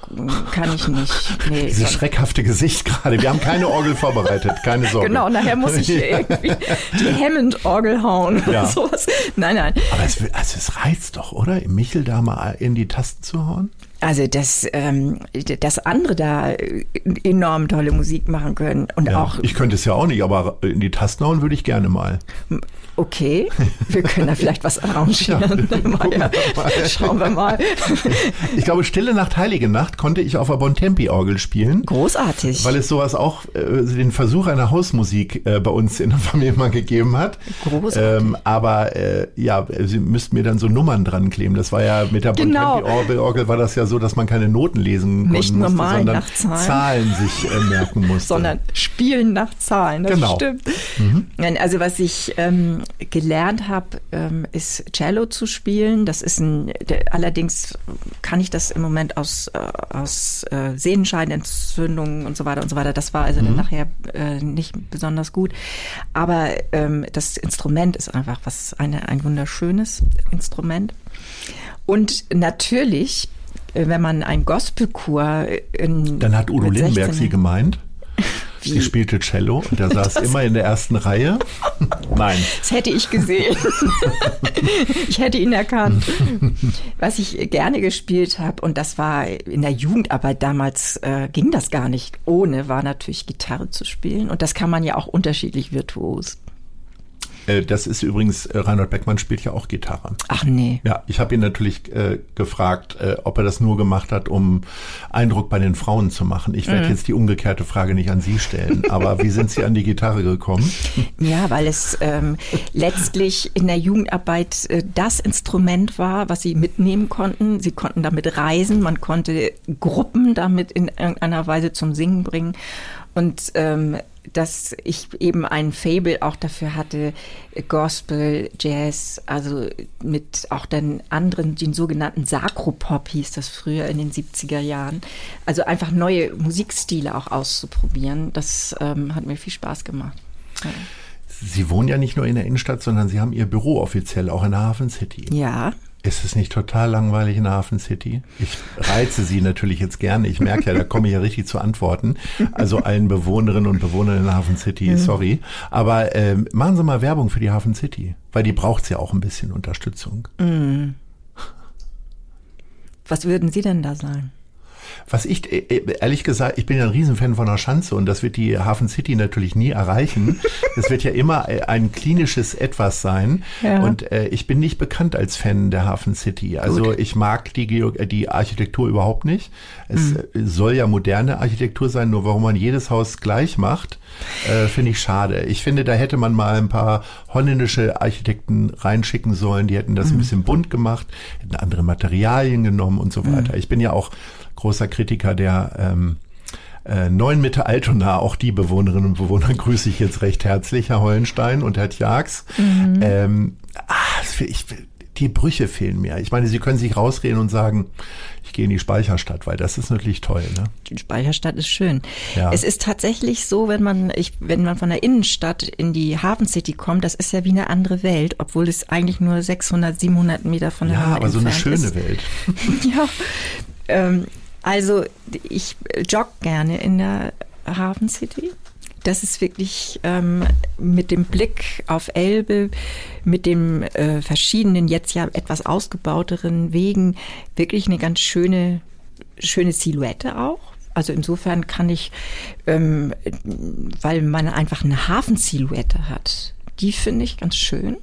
kann ich nicht. Nee, Dieses schreckhafte Gesicht gerade. Wir haben keine Orgel vorbereitet, keine Sorge. Genau, nachher muss ich irgendwie die Hammond-Orgel hauen oder ja. sowas. Nein, nein. Aber es, also es reizt doch, oder? Michel da mal in die Tasten zu hauen? Also, dass, ähm, dass andere da enorm tolle Musik machen können. Und Ja, auch, ich könnte es ja auch nicht, aber in die Tasten hauen würde ich gerne mal. Okay, wir können da vielleicht was arrangieren. Ja, mal, ja. mal. Schauen wir mal. Ich glaube, Stille Nacht, Heilige Nacht konnte ich auf der Bontempi-Orgel spielen. Großartig. Weil es sowas auch, äh, den Versuch einer Hausmusik äh, bei uns in der Familie mal gegeben hat. Großartig. Ähm, aber äh, ja, sie müssten mir dann so Nummern dran kleben. Das war ja mit der Genau. Bontempi-Orgel war das ja so, dass man keine Noten lesen Nicht musste, malen sondern nach Zahlen. Zahlen sich äh, merken musste. sondern spielen nach Zahlen. Das Genau. stimmt. Nein, Also was ich ähm, gelernt habe, ähm, ist Cello zu spielen. Das ist ein, allerdings kann ich das im Moment aus, äh, aus äh, Sehenscheidenentzündungen und so weiter und so weiter. Das war also dann nachher äh, nicht besonders gut. Aber ähm, das Instrument ist einfach was eine, ein wunderschönes Instrument. Und natürlich, äh, wenn man ein Gospelchor in Dann hat Udo Lindenberg 16 sie gemeint. Sie Wie? spielte Cello und er saß immer in der ersten Reihe. Nein. Das hätte ich gesehen. ich hätte ihn erkannt. Was ich gerne gespielt habe, und das war in der Jugendarbeit damals, äh, ging das gar nicht ohne, war natürlich Gitarre zu spielen. Und das kann man ja auch unterschiedlich virtuos. Äh, Das ist übrigens, äh, Reinhold Beckmann spielt ja auch Gitarre. Ach nee. Ja, ich habe ihn natürlich äh, gefragt, äh, ob er das nur gemacht hat, um Eindruck bei den Frauen zu machen. Ich Mhm. werde jetzt die umgekehrte Frage nicht an Sie stellen, aber wie sind Sie an die Gitarre gekommen? Ja, weil es ähm, letztlich in der Jugendarbeit äh, das Instrument war, was sie mitnehmen konnten. Sie konnten damit reisen, man konnte Gruppen damit in irgendeiner Weise zum Singen bringen. Und ähm, dass ich eben ein Fable auch dafür hatte, Gospel, Jazz, also mit auch den anderen, den sogenannten Sakropop hieß das früher in den 70er Jahren. Also einfach neue Musikstile auch auszuprobieren. Das ähm, hat mir viel Spaß gemacht. Ja. Sie wohnen ja nicht nur in der Innenstadt, sondern Sie haben Ihr Büro offiziell auch in der Hafen City. Ja, Ist es nicht total langweilig in der Hafen City? Ich reize Sie natürlich jetzt gerne. Ich merke ja, da komme ich ja richtig zu Antworten. Also allen Bewohnerinnen und Bewohnern in der Hafen City, sorry. Aber ähm, machen Sie mal Werbung für die Hafen City, weil die braucht ja auch ein bisschen Unterstützung. was würden Sie denn da sagen? Was ich, äh, äh, ehrlich gesagt, ich bin ja ein Riesenfan von der Schanze und das wird die Hafen City natürlich nie erreichen. Es wird ja immer äh, ein klinisches Etwas sein. Ja. Und äh, ich bin nicht bekannt als Fan der Hafen City. Also ich mag die, Geo die Architektur überhaupt nicht. Es äh, soll ja moderne Architektur sein, nur warum man jedes Haus gleich macht, äh, finde ich schade. Ich finde, da hätte man mal ein paar holländische Architekten reinschicken sollen. Die hätten das ein bisschen bunt gemacht, hätten andere Materialien genommen und so weiter. Ich bin ja auch großer Kritiker der ähm, äh, neuen Mitte Altona. Auch die Bewohnerinnen und Bewohner grüße ich jetzt recht herzlich, Herr Hollenstein und Herr Tjax. Ähm, ah, es- ich, die Brüche fehlen mir. Ich meine, Sie können sich rausreden und sagen, ich gehe in die Speicherstadt, weil das ist natürlich toll. Ne? Die Speicherstadt ist schön. Ja. Es ist tatsächlich so, wenn man, ich, wenn man von der Innenstadt in die Hafen City kommt, das ist ja wie eine andere Welt, obwohl es eigentlich nur 600, 700 Meter von der Ja, aber so eine schöne ist. Welt. Ja, ähm, also ich jogge gerne in der Hafen City. Das ist wirklich ähm, mit dem Blick auf Elbe, mit dem äh, verschiedenen, jetzt ja etwas ausgebauteren Wegen, wirklich eine ganz schöne, schöne Silhouette auch. Also insofern kann ich, ähm, weil man einfach eine Hafensilhouette hat, die finde ich ganz schön.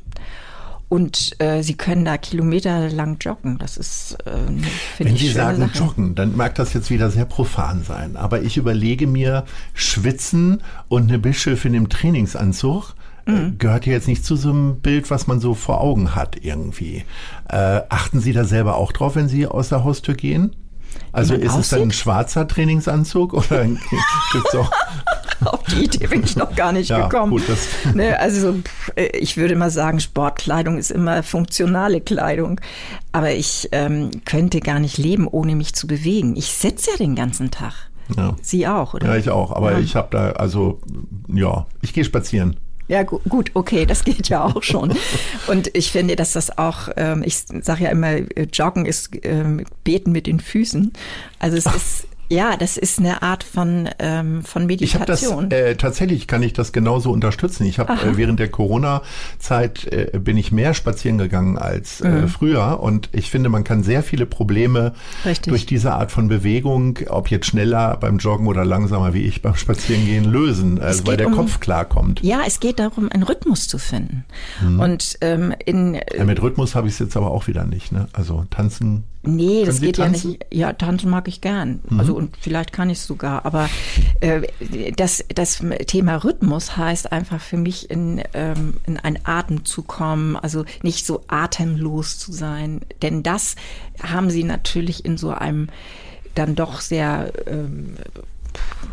Und äh, sie können da kilometerlang joggen. Das ist, äh, finde Wenn ich, Sie schöne sagen Sache. joggen, dann mag das jetzt wieder sehr profan sein. Aber ich überlege mir, schwitzen und eine Bischöfin im Trainingsanzug äh, Mhm. gehört ja jetzt nicht zu so einem Bild, was man so vor Augen hat irgendwie. Äh, achten Sie da selber auch drauf, wenn Sie aus der Haustür gehen? Also ist es dann ein aussieht? schwarzer Trainingsanzug oder gibt's auch Auf die Idee bin ich noch gar nicht Ja, gekommen. gut, das- ne, also pff, äh, ich würde mal sagen, Sportkleidung ist immer funktionale Kleidung. Aber ich ähm, könnte gar nicht leben, ohne mich zu bewegen. Ich sitze ja den ganzen Tag. Ja. Sie auch, oder? Ja, ich auch. Aber Ja. ich habe da, also, ja, ich gehe spazieren. Ja, gu gut, okay, das geht ja auch schon. Und ich finde, dass das auch, ähm, ich sage ja immer, äh, Joggen ist ähm, Beten mit den Füßen. Also es ist Ja, das ist eine Art von, ähm, von Ich habe das Meditation. äh, tatsächlich kann ich das genauso unterstützen. Ich habe äh, während der Corona-Zeit äh, bin ich mehr spazieren gegangen als Mhm. äh, früher und ich finde, man kann sehr viele Probleme Richtig. durch diese Art von Bewegung, ob jetzt schneller beim Joggen oder langsamer wie ich beim Spazierengehen lösen, also weil der um- Kopf klarkommt. ja, es geht darum, einen Rhythmus zu finden. Und ähm, in Ja, mit Rhythmus habe ich es jetzt aber auch wieder nicht. Ne? Also tanzen. Nee, das Können Sie geht ja tanzen? nicht. Ja, tanzen mag ich gern. Mhm. Also und vielleicht kann ich es sogar. Aber äh, das, das Thema Rhythmus heißt einfach für mich in, ähm, in einen Atem zu kommen, also nicht so atemlos zu sein. Denn das haben sie natürlich in so einem dann doch sehr ähm,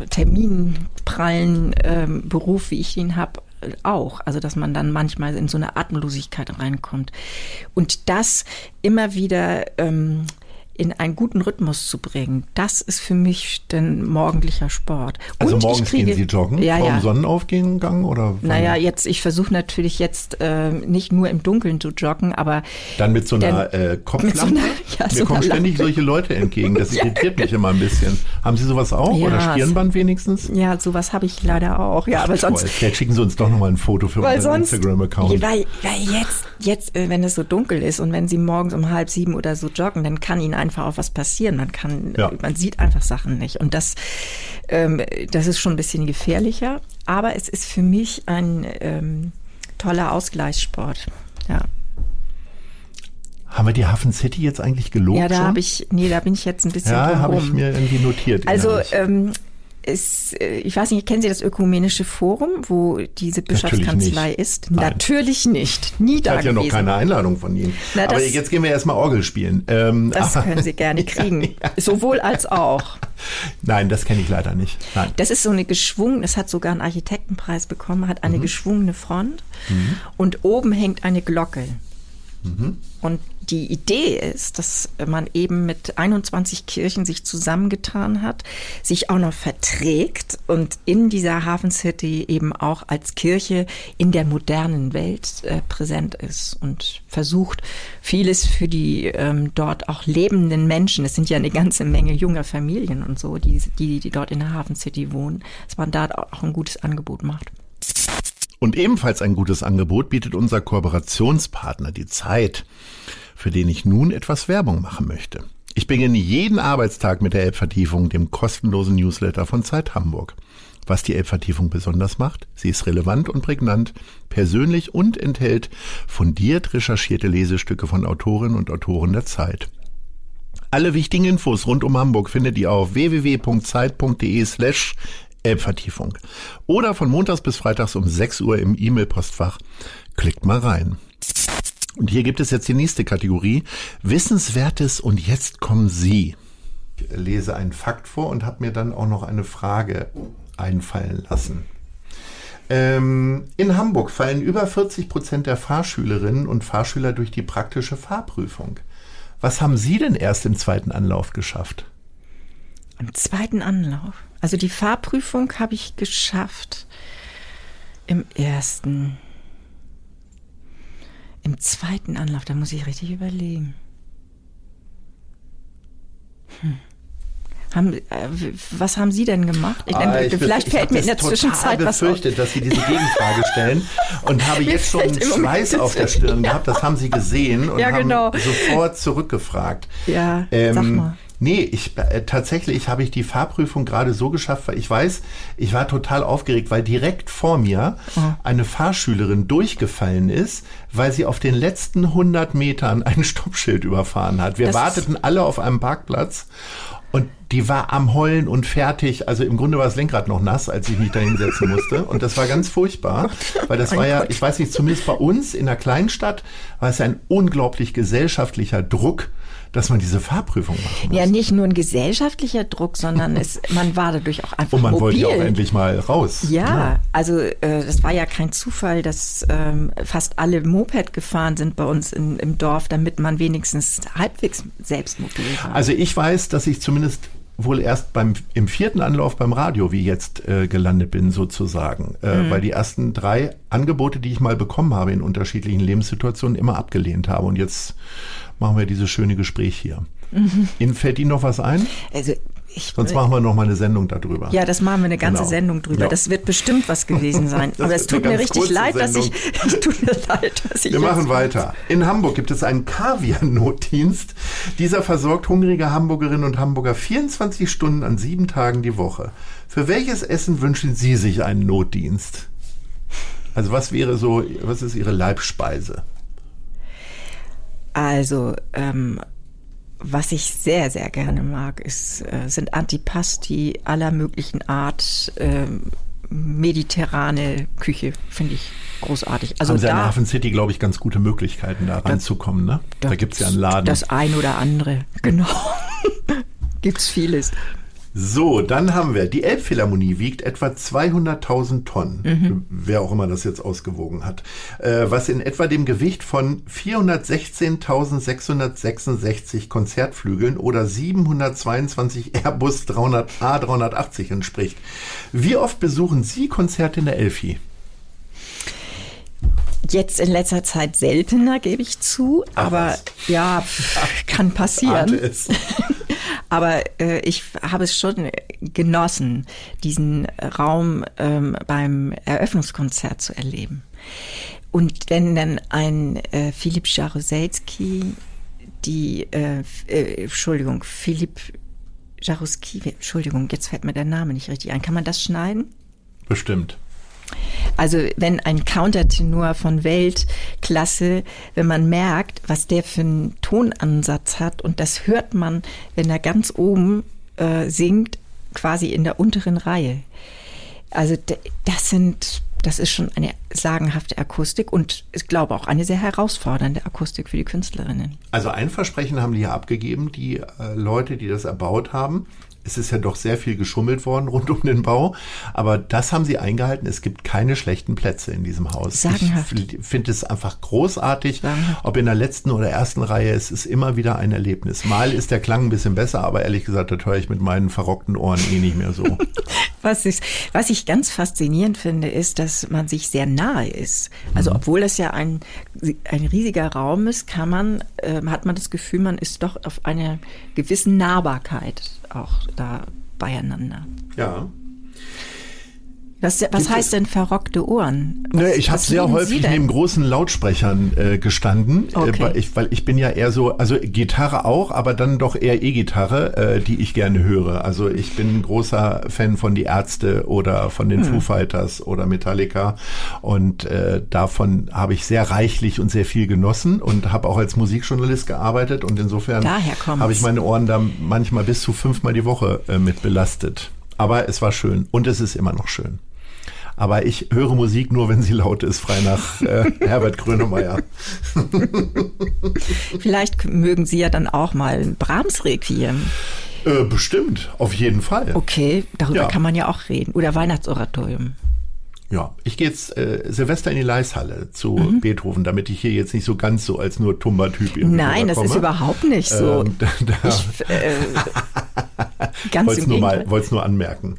terminprallen ähm, Beruf, wie ich ihn habe, auch. Also, dass man dann manchmal in so eine Atemlosigkeit reinkommt. Und das immer wieder ähm, in einen guten Rhythmus zu bringen, das ist für mich dann morgendlicher Sport. Also Und morgens kriege- gehen Sie joggen Ja, vor ja. Sonnenaufgang oder? Naja, jetzt, ich versuche natürlich jetzt äh, nicht nur im Dunkeln zu joggen, aber Dann mit so einer Denn- äh, Kopflampe? so einer- ja, Mir so kommen ständig solche Leute entgegen. Das irritiert mich immer ein bisschen. Haben Sie sowas auch? Oder Stirnband wenigstens? ja, sowas habe ich leider auch. Ja, aber sonst Toll. Vielleicht schicken Sie uns doch nochmal ein Foto für unseren sonst, Instagram-Account. weil, weil jetzt, jetzt, äh, wenn es so dunkel ist und wenn Sie morgens um halb sieben oder so joggen, dann kann Ihnen einfach auch was passieren. Man kann, Ja. man sieht einfach Sachen nicht. Und das, ähm, das ist schon ein bisschen gefährlicher. Aber es ist für mich ein ähm, toller Ausgleichssport. Ja, Haben wir die Hafen City jetzt eigentlich gelobt? ja da habe ich, nee, da bin ich jetzt ein bisschen Ja, habe ich mir irgendwie notiert. Also ähm, ist, äh, ich weiß nicht, kennen Sie das Ökumenische Forum, wo diese Bischofskanzlei ist? Nein. Natürlich nicht. Nie ich da hatte ja noch keine Einladung von Ihnen. Na, Aber das- jetzt gehen wir erstmal Orgel spielen. Ähm, Das aber- können Sie gerne kriegen. Sowohl als auch. Nein, das kenne ich leider nicht. Nein. Das ist so eine geschwungene, es hat sogar einen Architektenpreis bekommen, hat eine geschwungene Front und oben hängt eine Glocke. Und die Idee ist, dass man eben mit 21 Kirchen sich zusammengetan hat, sich auch noch verträgt und in dieser Hafen City eben auch als Kirche in der modernen Welt äh, präsent ist und versucht, vieles für die ähm, dort auch lebenden Menschen, es sind ja eine ganze Menge junger Familien und so, die, die, die dort in der Hafen City wohnen, dass man da auch ein gutes Angebot macht. Und ebenfalls ein gutes Angebot bietet unser Kooperationspartner, die Zeit, für den ich nun etwas Werbung machen möchte. Ich beginne jeden Arbeitstag mit der Elbvertiefung, dem kostenlosen Newsletter von Zeit Hamburg. Was die Elbvertiefung besonders macht, sie ist relevant und prägnant, persönlich und enthält fundiert recherchierte Lesestücke von Autorinnen und Autoren der Zeit. Alle wichtigen Infos rund um Hamburg findet ihr auf www.zeit.de slash Elbvertiefung oder von montags bis freitags um 6 Uhr im E-Mail-Postfach. Klickt mal rein. Und hier gibt es jetzt die nächste Kategorie. Wissenswertes und jetzt kommen Sie. Ich lese einen Fakt vor und habe mir dann auch noch eine Frage einfallen lassen. Ähm, in Hamburg fallen über 40 Prozent der Fahrschülerinnen und Fahrschüler durch die praktische Fahrprüfung. Was haben Sie denn erst im zweiten Anlauf geschafft? Im zweiten Anlauf. Also die Fahrprüfung habe ich geschafft im ersten. Im zweiten Anlauf, da muss ich richtig überlegen. Hm. Haben, äh, was haben Sie denn gemacht? Ich, Ah, ich vielleicht fällt ich mir in der Zwischenzeit was auf. befürchtet, dass Sie diese Gegenfrage stellen und habe jetzt schon Moment Schweiß auf der Stirn gehabt. Das haben Sie gesehen und Ja, haben genau. sofort zurückgefragt. Ja, Ähm, sag mal. Nee, ich, äh, tatsächlich habe ich die Fahrprüfung gerade so geschafft, weil ich weiß, ich war total aufgeregt, weil direkt vor mir Ah. eine Fahrschülerin durchgefallen ist, weil sie auf den letzten 100 Metern ein Stoppschild überfahren hat. Wir Das warteten alle auf einem Parkplatz und die war am Heulen und fertig. Also im Grunde war das Lenkrad noch nass, als ich mich da hinsetzen musste. Und das war ganz furchtbar, weil das Mein war ja, ich weiß nicht, zumindest bei uns in der Kleinstadt war es ein unglaublich gesellschaftlicher Druck, dass man diese Fahrprüfung machen muss. Ja, nicht nur ein gesellschaftlicher Druck, sondern es, man war dadurch auch einfach Und man mobil. wollte ja auch endlich mal raus. Ja, also äh, das war ja kein Zufall, dass ähm, fast alle Moped gefahren sind bei uns in, im Dorf, damit man wenigstens halbwegs selbstmobil war. Also ich weiß, dass ich zumindest wohl erst beim im vierten Anlauf beim Radio wie jetzt äh, gelandet bin sozusagen, äh, Mhm. weil die ersten drei Angebote, die ich mal bekommen habe in unterschiedlichen Lebenssituationen, immer abgelehnt habe. Und jetzt machen wir dieses schöne Gespräch hier. Mhm. Ihnen fällt Ihnen noch was ein? Also Ich, Sonst machen wir noch mal eine Sendung darüber. Ja, das machen wir eine ganze Genau. Sendung drüber. Ja. Das wird bestimmt was gewesen sein. Aber es tut mir richtig leid, dass ich, es tut mir leid, dass ich Wir machen weiter. In Hamburg gibt es einen Kaviar-Notdienst. Dieser versorgt hungrige Hamburgerinnen und Hamburger 24 Stunden an sieben Tagen die Woche. Für welches Essen wünschen Sie sich einen Notdienst? Also was wäre so, was ist Ihre Leibspeise? Also, ähm, was ich sehr, sehr gerne mag, ist, äh, sind Antipasti aller möglichen Art. Ähm, mediterrane Küche finde ich großartig. Also Haben Sie in da Hafen City, glaube ich, ganz gute Möglichkeiten, da ranzukommen, ne? Da, gibt es ja einen Laden. Das ein oder andere, genau. Gibt's vieles. So, dann haben wir, die Elbphilharmonie wiegt etwa 200.000 Tonnen, Mhm. wer auch immer das jetzt ausgewogen hat, äh, was in etwa dem Gewicht von 416.666 Konzertflügeln oder 722 Airbus 300 A380 entspricht. Wie oft besuchen Sie Konzerte in der Elfi? Jetzt in letzter Zeit seltener, gebe ich zu, aber was. ja, pff, kann passieren. Aber äh, ich habe es schon genossen, diesen Raum ähm, beim Eröffnungskonzert zu erleben. Und wenn dann ein äh, Philipp Jaroselski, die, äh, äh, Entschuldigung, Philipp Jaruski, Entschuldigung, jetzt fällt mir der Name nicht richtig ein. Kann man das schneiden? Bestimmt. Also wenn ein Countertenor von Weltklasse, wenn man merkt, was der für einen Tonansatz hat und das hört man, wenn er ganz oben äh, singt, quasi in der unteren Reihe. Also das sind, das ist schon eine sagenhafte Akustik und ich glaube auch eine sehr herausfordernde Akustik für die Künstlerinnen. Also ein Versprechen haben die ja abgegeben, die äh, Leute, die das erbaut haben. Es ist ja doch sehr viel geschummelt worden rund um den Bau, aber das haben sie eingehalten. Es gibt keine schlechten Plätze in diesem Haus. Sagenhaft. Ich finde es einfach großartig, Sagenhaft. ob in der letzten oder ersten Reihe. Es ist immer wieder ein Erlebnis. Mal ist der Klang ein bisschen besser, aber ehrlich gesagt, das höre ich mit meinen verrockten Ohren eh nicht mehr so. Was, ist, was ich ganz faszinierend finde, ist, dass man sich sehr nahe ist. Also Mhm. obwohl das ja ein, ein riesiger Raum ist, kann man, ähm, hat man das Gefühl, man ist doch auf einer gewissen Nahbarkeit auch da beieinander. Ja. Was, was heißt denn verrockte Ohren? Was, ich habe sehr häufig neben großen Lautsprechern äh, gestanden, äh, Okay. weil, ich, weil ich bin ja eher so, also Gitarre auch, aber dann doch eher E-Gitarre, äh, die ich gerne höre. Also ich bin ein großer Fan von die Ärzte oder von den Hm. Foo Fighters oder Metallica und äh, davon habe ich sehr reichlich und sehr viel genossen und habe auch als Musikjournalist gearbeitet und insofern habe ich meine Ohren da manchmal bis zu fünfmal die Woche äh, mit belastet. Aber es war schön und es ist immer noch schön. Aber ich höre Musik nur, wenn sie laut ist, frei nach äh, Herbert Grönemeyer. Vielleicht mögen Sie ja dann auch mal ein Brahms-Requiem. Äh, bestimmt, auf jeden Fall. Okay, darüber Ja. kann man ja auch reden. Oder Weihnachtsoratorium. Ja, ich gehe jetzt äh, Silvester in die Leishalle zu Mhm. Beethoven, damit ich hier jetzt nicht so ganz so als nur Tumba-Typ irgendwie Nein, das ist überhaupt nicht so. Ähm, da, da, Ich, äh, ganz Wollt's nur mal, wollt's nur anmerken.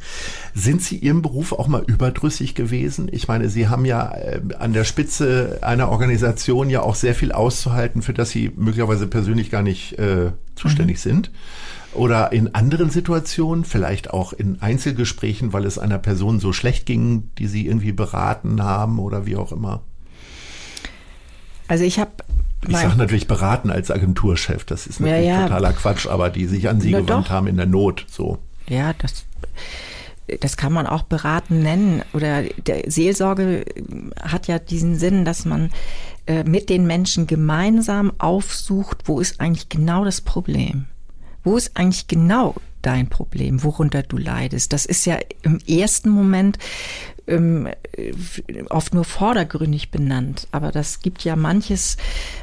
Sind Sie Ihrem Beruf auch mal überdrüssig gewesen? Ich meine, Sie haben ja äh, an der Spitze einer Organisation ja auch sehr viel auszuhalten, für das Sie möglicherweise persönlich gar nicht äh, zuständig sind. Oder in anderen Situationen, vielleicht auch in Einzelgesprächen, weil es einer Person so schlecht ging, die Sie irgendwie beraten haben oder wie auch immer. Also ich habe Ich sage natürlich beraten als Agenturchef, das ist Ja, natürlich ja. totaler Quatsch, aber die sich an Sie Na gewandt doch. haben in der Not, so. Ja, das, das kann man auch beraten nennen. Oder der Seelsorge hat ja diesen Sinn, dass man äh, mit den Menschen gemeinsam aufsucht, wo ist eigentlich genau das Problem? Wo ist eigentlich genau dein Problem, worunter du leidest? Das ist ja im ersten Moment ähm, oft nur vordergründig benannt, aber das gibt ja manches,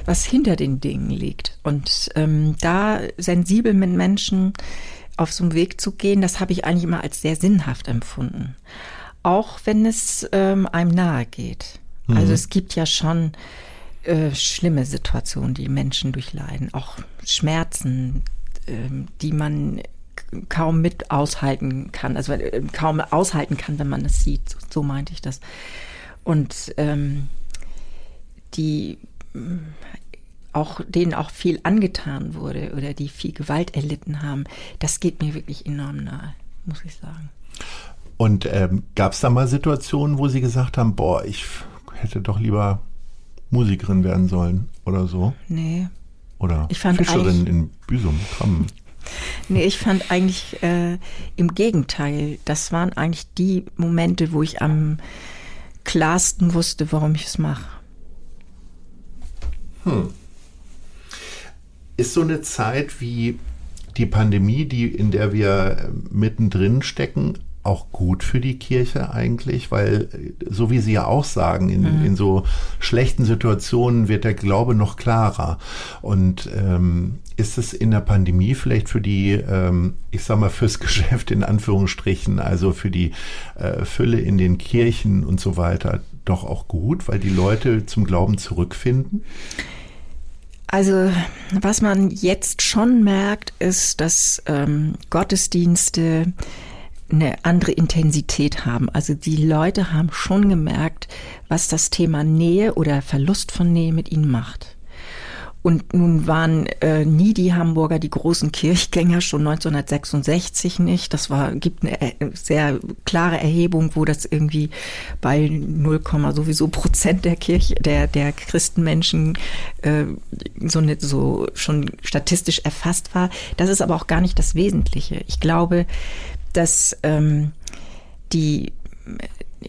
was hinter den Dingen liegt. Und ähm, da sensibel mit Menschen auf so einem Weg zu gehen, das habe ich eigentlich immer als sehr sinnhaft empfunden. Auch wenn es ähm, einem nahe geht. Also es gibt ja schon äh, schlimme Situationen, die Menschen durchleiden, auch Schmerzen, die man kaum mit aushalten kann, also äh, kaum aushalten kann, wenn man es sieht. So, so meinte ich das. Und ähm, die auch denen auch viel angetan wurde oder die viel Gewalt erlitten haben, das geht mir wirklich enorm nahe, muss ich sagen. Und ähm, gab es da mal Situationen, wo Sie gesagt haben, boah, ich hätte doch lieber Musikerin werden sollen oder so? Nee. Oder ich fand Fischerin in Büsum, Trammen. Nee, ich fand eigentlich äh, im Gegenteil, das waren eigentlich die Momente, wo ich am klarsten wusste, warum ich es mache. Hm. Ist so eine Zeit wie die Pandemie, die, in der wir mittendrin stecken, auch gut für die Kirche eigentlich, weil so wie Sie ja auch sagen, in, mhm. in so schlechten Situationen wird der Glaube noch klarer. Und ähm, ist es in der Pandemie vielleicht für die, ähm, ich sag mal, fürs Geschäft in Anführungsstrichen, also für die äh, Fülle in den Kirchen und so weiter, doch auch gut, weil die Leute zum Glauben zurückfinden? Also was man jetzt schon merkt, ist, dass ähm, Gottesdienste eine andere Intensität haben. Also die Leute haben schon gemerkt, was das Thema Nähe oder Verlust von Nähe mit ihnen macht. Und nun waren äh, nie die Hamburger die großen Kirchgänger schon 1966 nicht. Das war gibt eine äh, sehr klare Erhebung, wo das irgendwie bei 0, sowieso Prozent der Kirche der der Christenmenschen äh, so eine, so schon statistisch erfasst war. Das ist aber auch gar nicht das Wesentliche. Ich glaube, dass ähm, die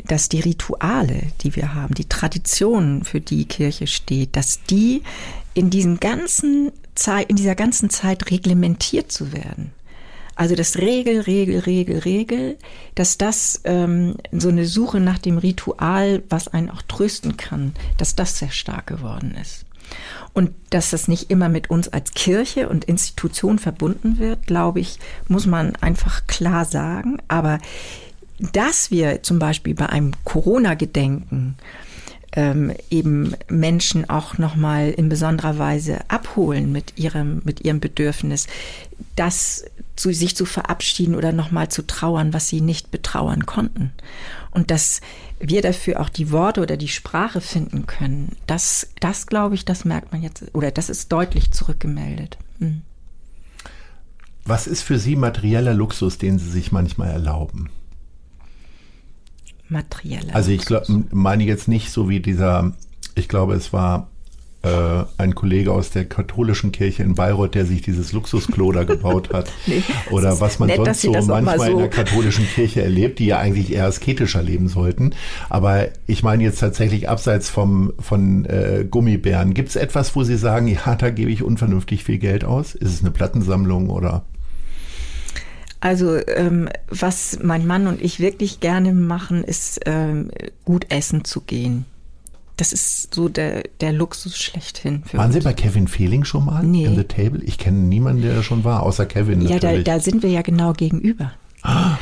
dass die Rituale, die wir haben, die Traditionen, für die Kirche steht, dass die in diesen ganzen Zeit, in dieser ganzen Zeit reglementiert zu werden. Also das Regel, Regel, Regel, Regel, dass das ähm, so eine Suche nach dem Ritual, was einen auch trösten kann, dass das sehr stark geworden ist. Und dass das nicht immer mit uns als Kirche und Institution verbunden wird, glaube ich, muss man einfach klar sagen. Aber dass wir zum Beispiel bei einem Corona-Gedenken ähm, eben Menschen auch nochmal in besonderer Weise abholen mit ihrem, mit ihrem Bedürfnis, das zu sich zu verabschieden oder nochmal zu trauern, was sie nicht betrauern konnten. Und dass wir dafür auch die Worte oder die Sprache finden können, das, das glaube ich, das merkt man jetzt, oder das ist deutlich zurückgemeldet. Hm. Was ist für Sie materieller Luxus, den Sie sich manchmal erlauben? Materieller Also ich glaube, meine jetzt nicht so wie dieser, ich glaube, es war äh, ein Kollege aus der katholischen Kirche in Bayreuth, der sich dieses Luxusklo da gebaut hat. nee, Oder was man nett, sonst so manchmal so in der katholischen Kirche erlebt, die ja eigentlich eher asketischer leben sollten. Aber ich meine jetzt tatsächlich abseits vom, von äh, Gummibären. Gibt es etwas, wo Sie sagen, ja, da gebe ich unvernünftig viel Geld aus? Ist es eine Plattensammlung oder? Also ähm, was mein Mann und ich wirklich gerne machen, ist ähm, gut essen zu gehen. Das ist so der, der Luxus schlechthin. Waren uns. Sie bei Kevin Fehling schon mal? Nee. In The Table? Ich kenne niemanden, der da schon war, außer Kevin ja, natürlich. Ja, da, da sind wir ja genau gegenüber. Ah.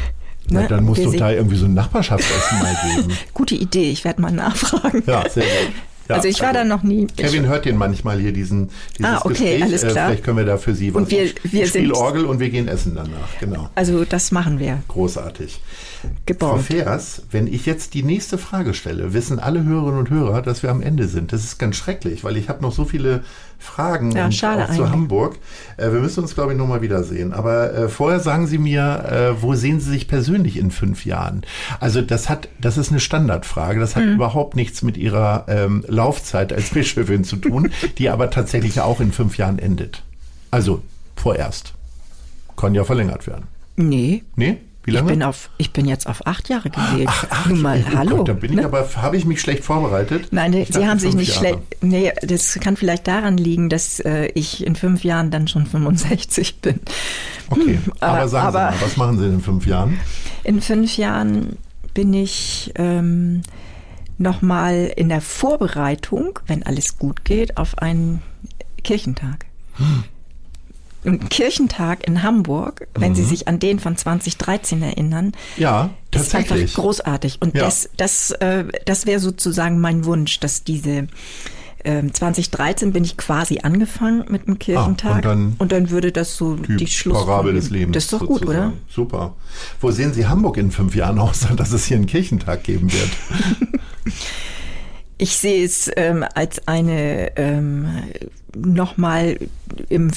Na, ne? dann muss doch da irgendwie so ein Nachbarschaftsessen mal geben. Gute Idee, ich werde mal nachfragen. Ja, sehr gut. Ja, also ich war also da noch nie. Kevin hört den manchmal hier diesen dieses ah, okay, Gespräch. alles äh, klar. Vielleicht können wir da für Sie was. Und wir, wir ich sind Orgel und wir gehen essen danach. Genau. Also das machen wir. Großartig. Gebaut. Frau Feers, wenn ich jetzt die nächste Frage stelle, wissen alle Hörerinnen und Hörer, dass wir am Ende sind. Das ist ganz schrecklich, weil ich habe noch so viele Fragen ja, schade auch zu Hamburg. Äh, wir müssen uns, glaube ich, nochmal wiedersehen. Aber äh, vorher sagen Sie mir, äh, wo sehen Sie sich persönlich in fünf Jahren? Also das hat, das ist eine Standardfrage. Das hat mhm. überhaupt nichts mit Ihrer ähm, Laufzeit als Bischöfin zu tun, die aber tatsächlich auch in fünf Jahren endet. Also vorerst. Kann ja verlängert werden. Nee. Nee? Wie lange? Ich bin, auf, ich bin jetzt auf acht Jahre gewählt. Ach, ach Nun mal, oh hallo. Gott, da bin ich ne? aber, habe ich mich schlecht vorbereitet? Nein, Ich Sie haben sich nicht schlecht. Nee, das kann vielleicht daran liegen, dass äh, ich in fünf Jahren dann schon 65 bin. Okay, Hm, aber aber- sagen Sie aber- mal, was machen Sie in fünf Jahren? In fünf Jahren bin ich ähm, nochmal in der Vorbereitung, wenn alles gut geht, auf einen Kirchentag. Ein Kirchentag in Hamburg, wenn Sie sich an den von 2013 erinnern, Ja, ist einfach tatsächlich. großartig. Und Ja. das, das, äh, das wäre sozusagen mein Wunsch, dass diese ähm, 2013 bin ich quasi angefangen mit dem Kirchentag Ah, und dann würde das so die, Die Schluss Parabel des Lebens. Das ist doch gut, oder? sozusagen. Super. Wo sehen Sie Hamburg in fünf Jahren aus, dass es hier einen Kirchentag geben wird? Ich sehe es ähm, als eine ähm, nochmal im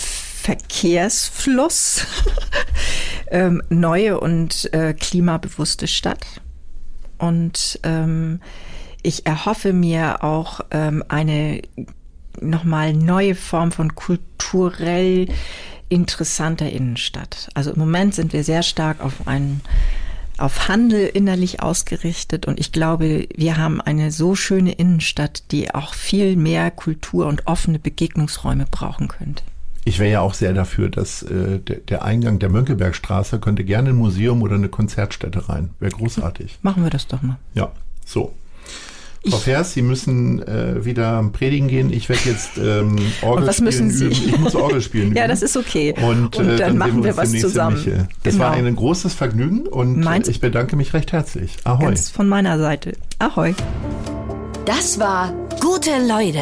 Verkehrsfluss ähm, neue und äh, klimabewusste Stadt. Und ähm, ich erhoffe mir auch ähm, eine nochmal neue Form von kulturell interessanter Innenstadt. Also im Moment sind wir sehr stark auf einen auf Handel innerlich ausgerichtet und ich glaube, wir haben eine so schöne Innenstadt, die auch viel mehr Kultur und offene Begegnungsräume brauchen könnte. Ich wäre ja auch sehr dafür, dass äh, der, der Eingang der Mönckebergstraße könnte gerne ein Museum oder eine Konzertstätte rein. Wäre großartig. Machen wir das doch mal. Ja, so. Frau Vers, Sie müssen äh, wieder predigen gehen. Ich werde jetzt ähm, Orgel Und was müssen Sie? üben. Ich muss Orgel spielen üben. ja, das ist okay. Und, und äh, dann, dann machen sehen wir was zusammen. Michel. Das genau. war ein großes Vergnügen und Meins- ich bedanke mich recht herzlich. Ahoi. Ganz von meiner Seite. Ahoi. Das war Gute Leute.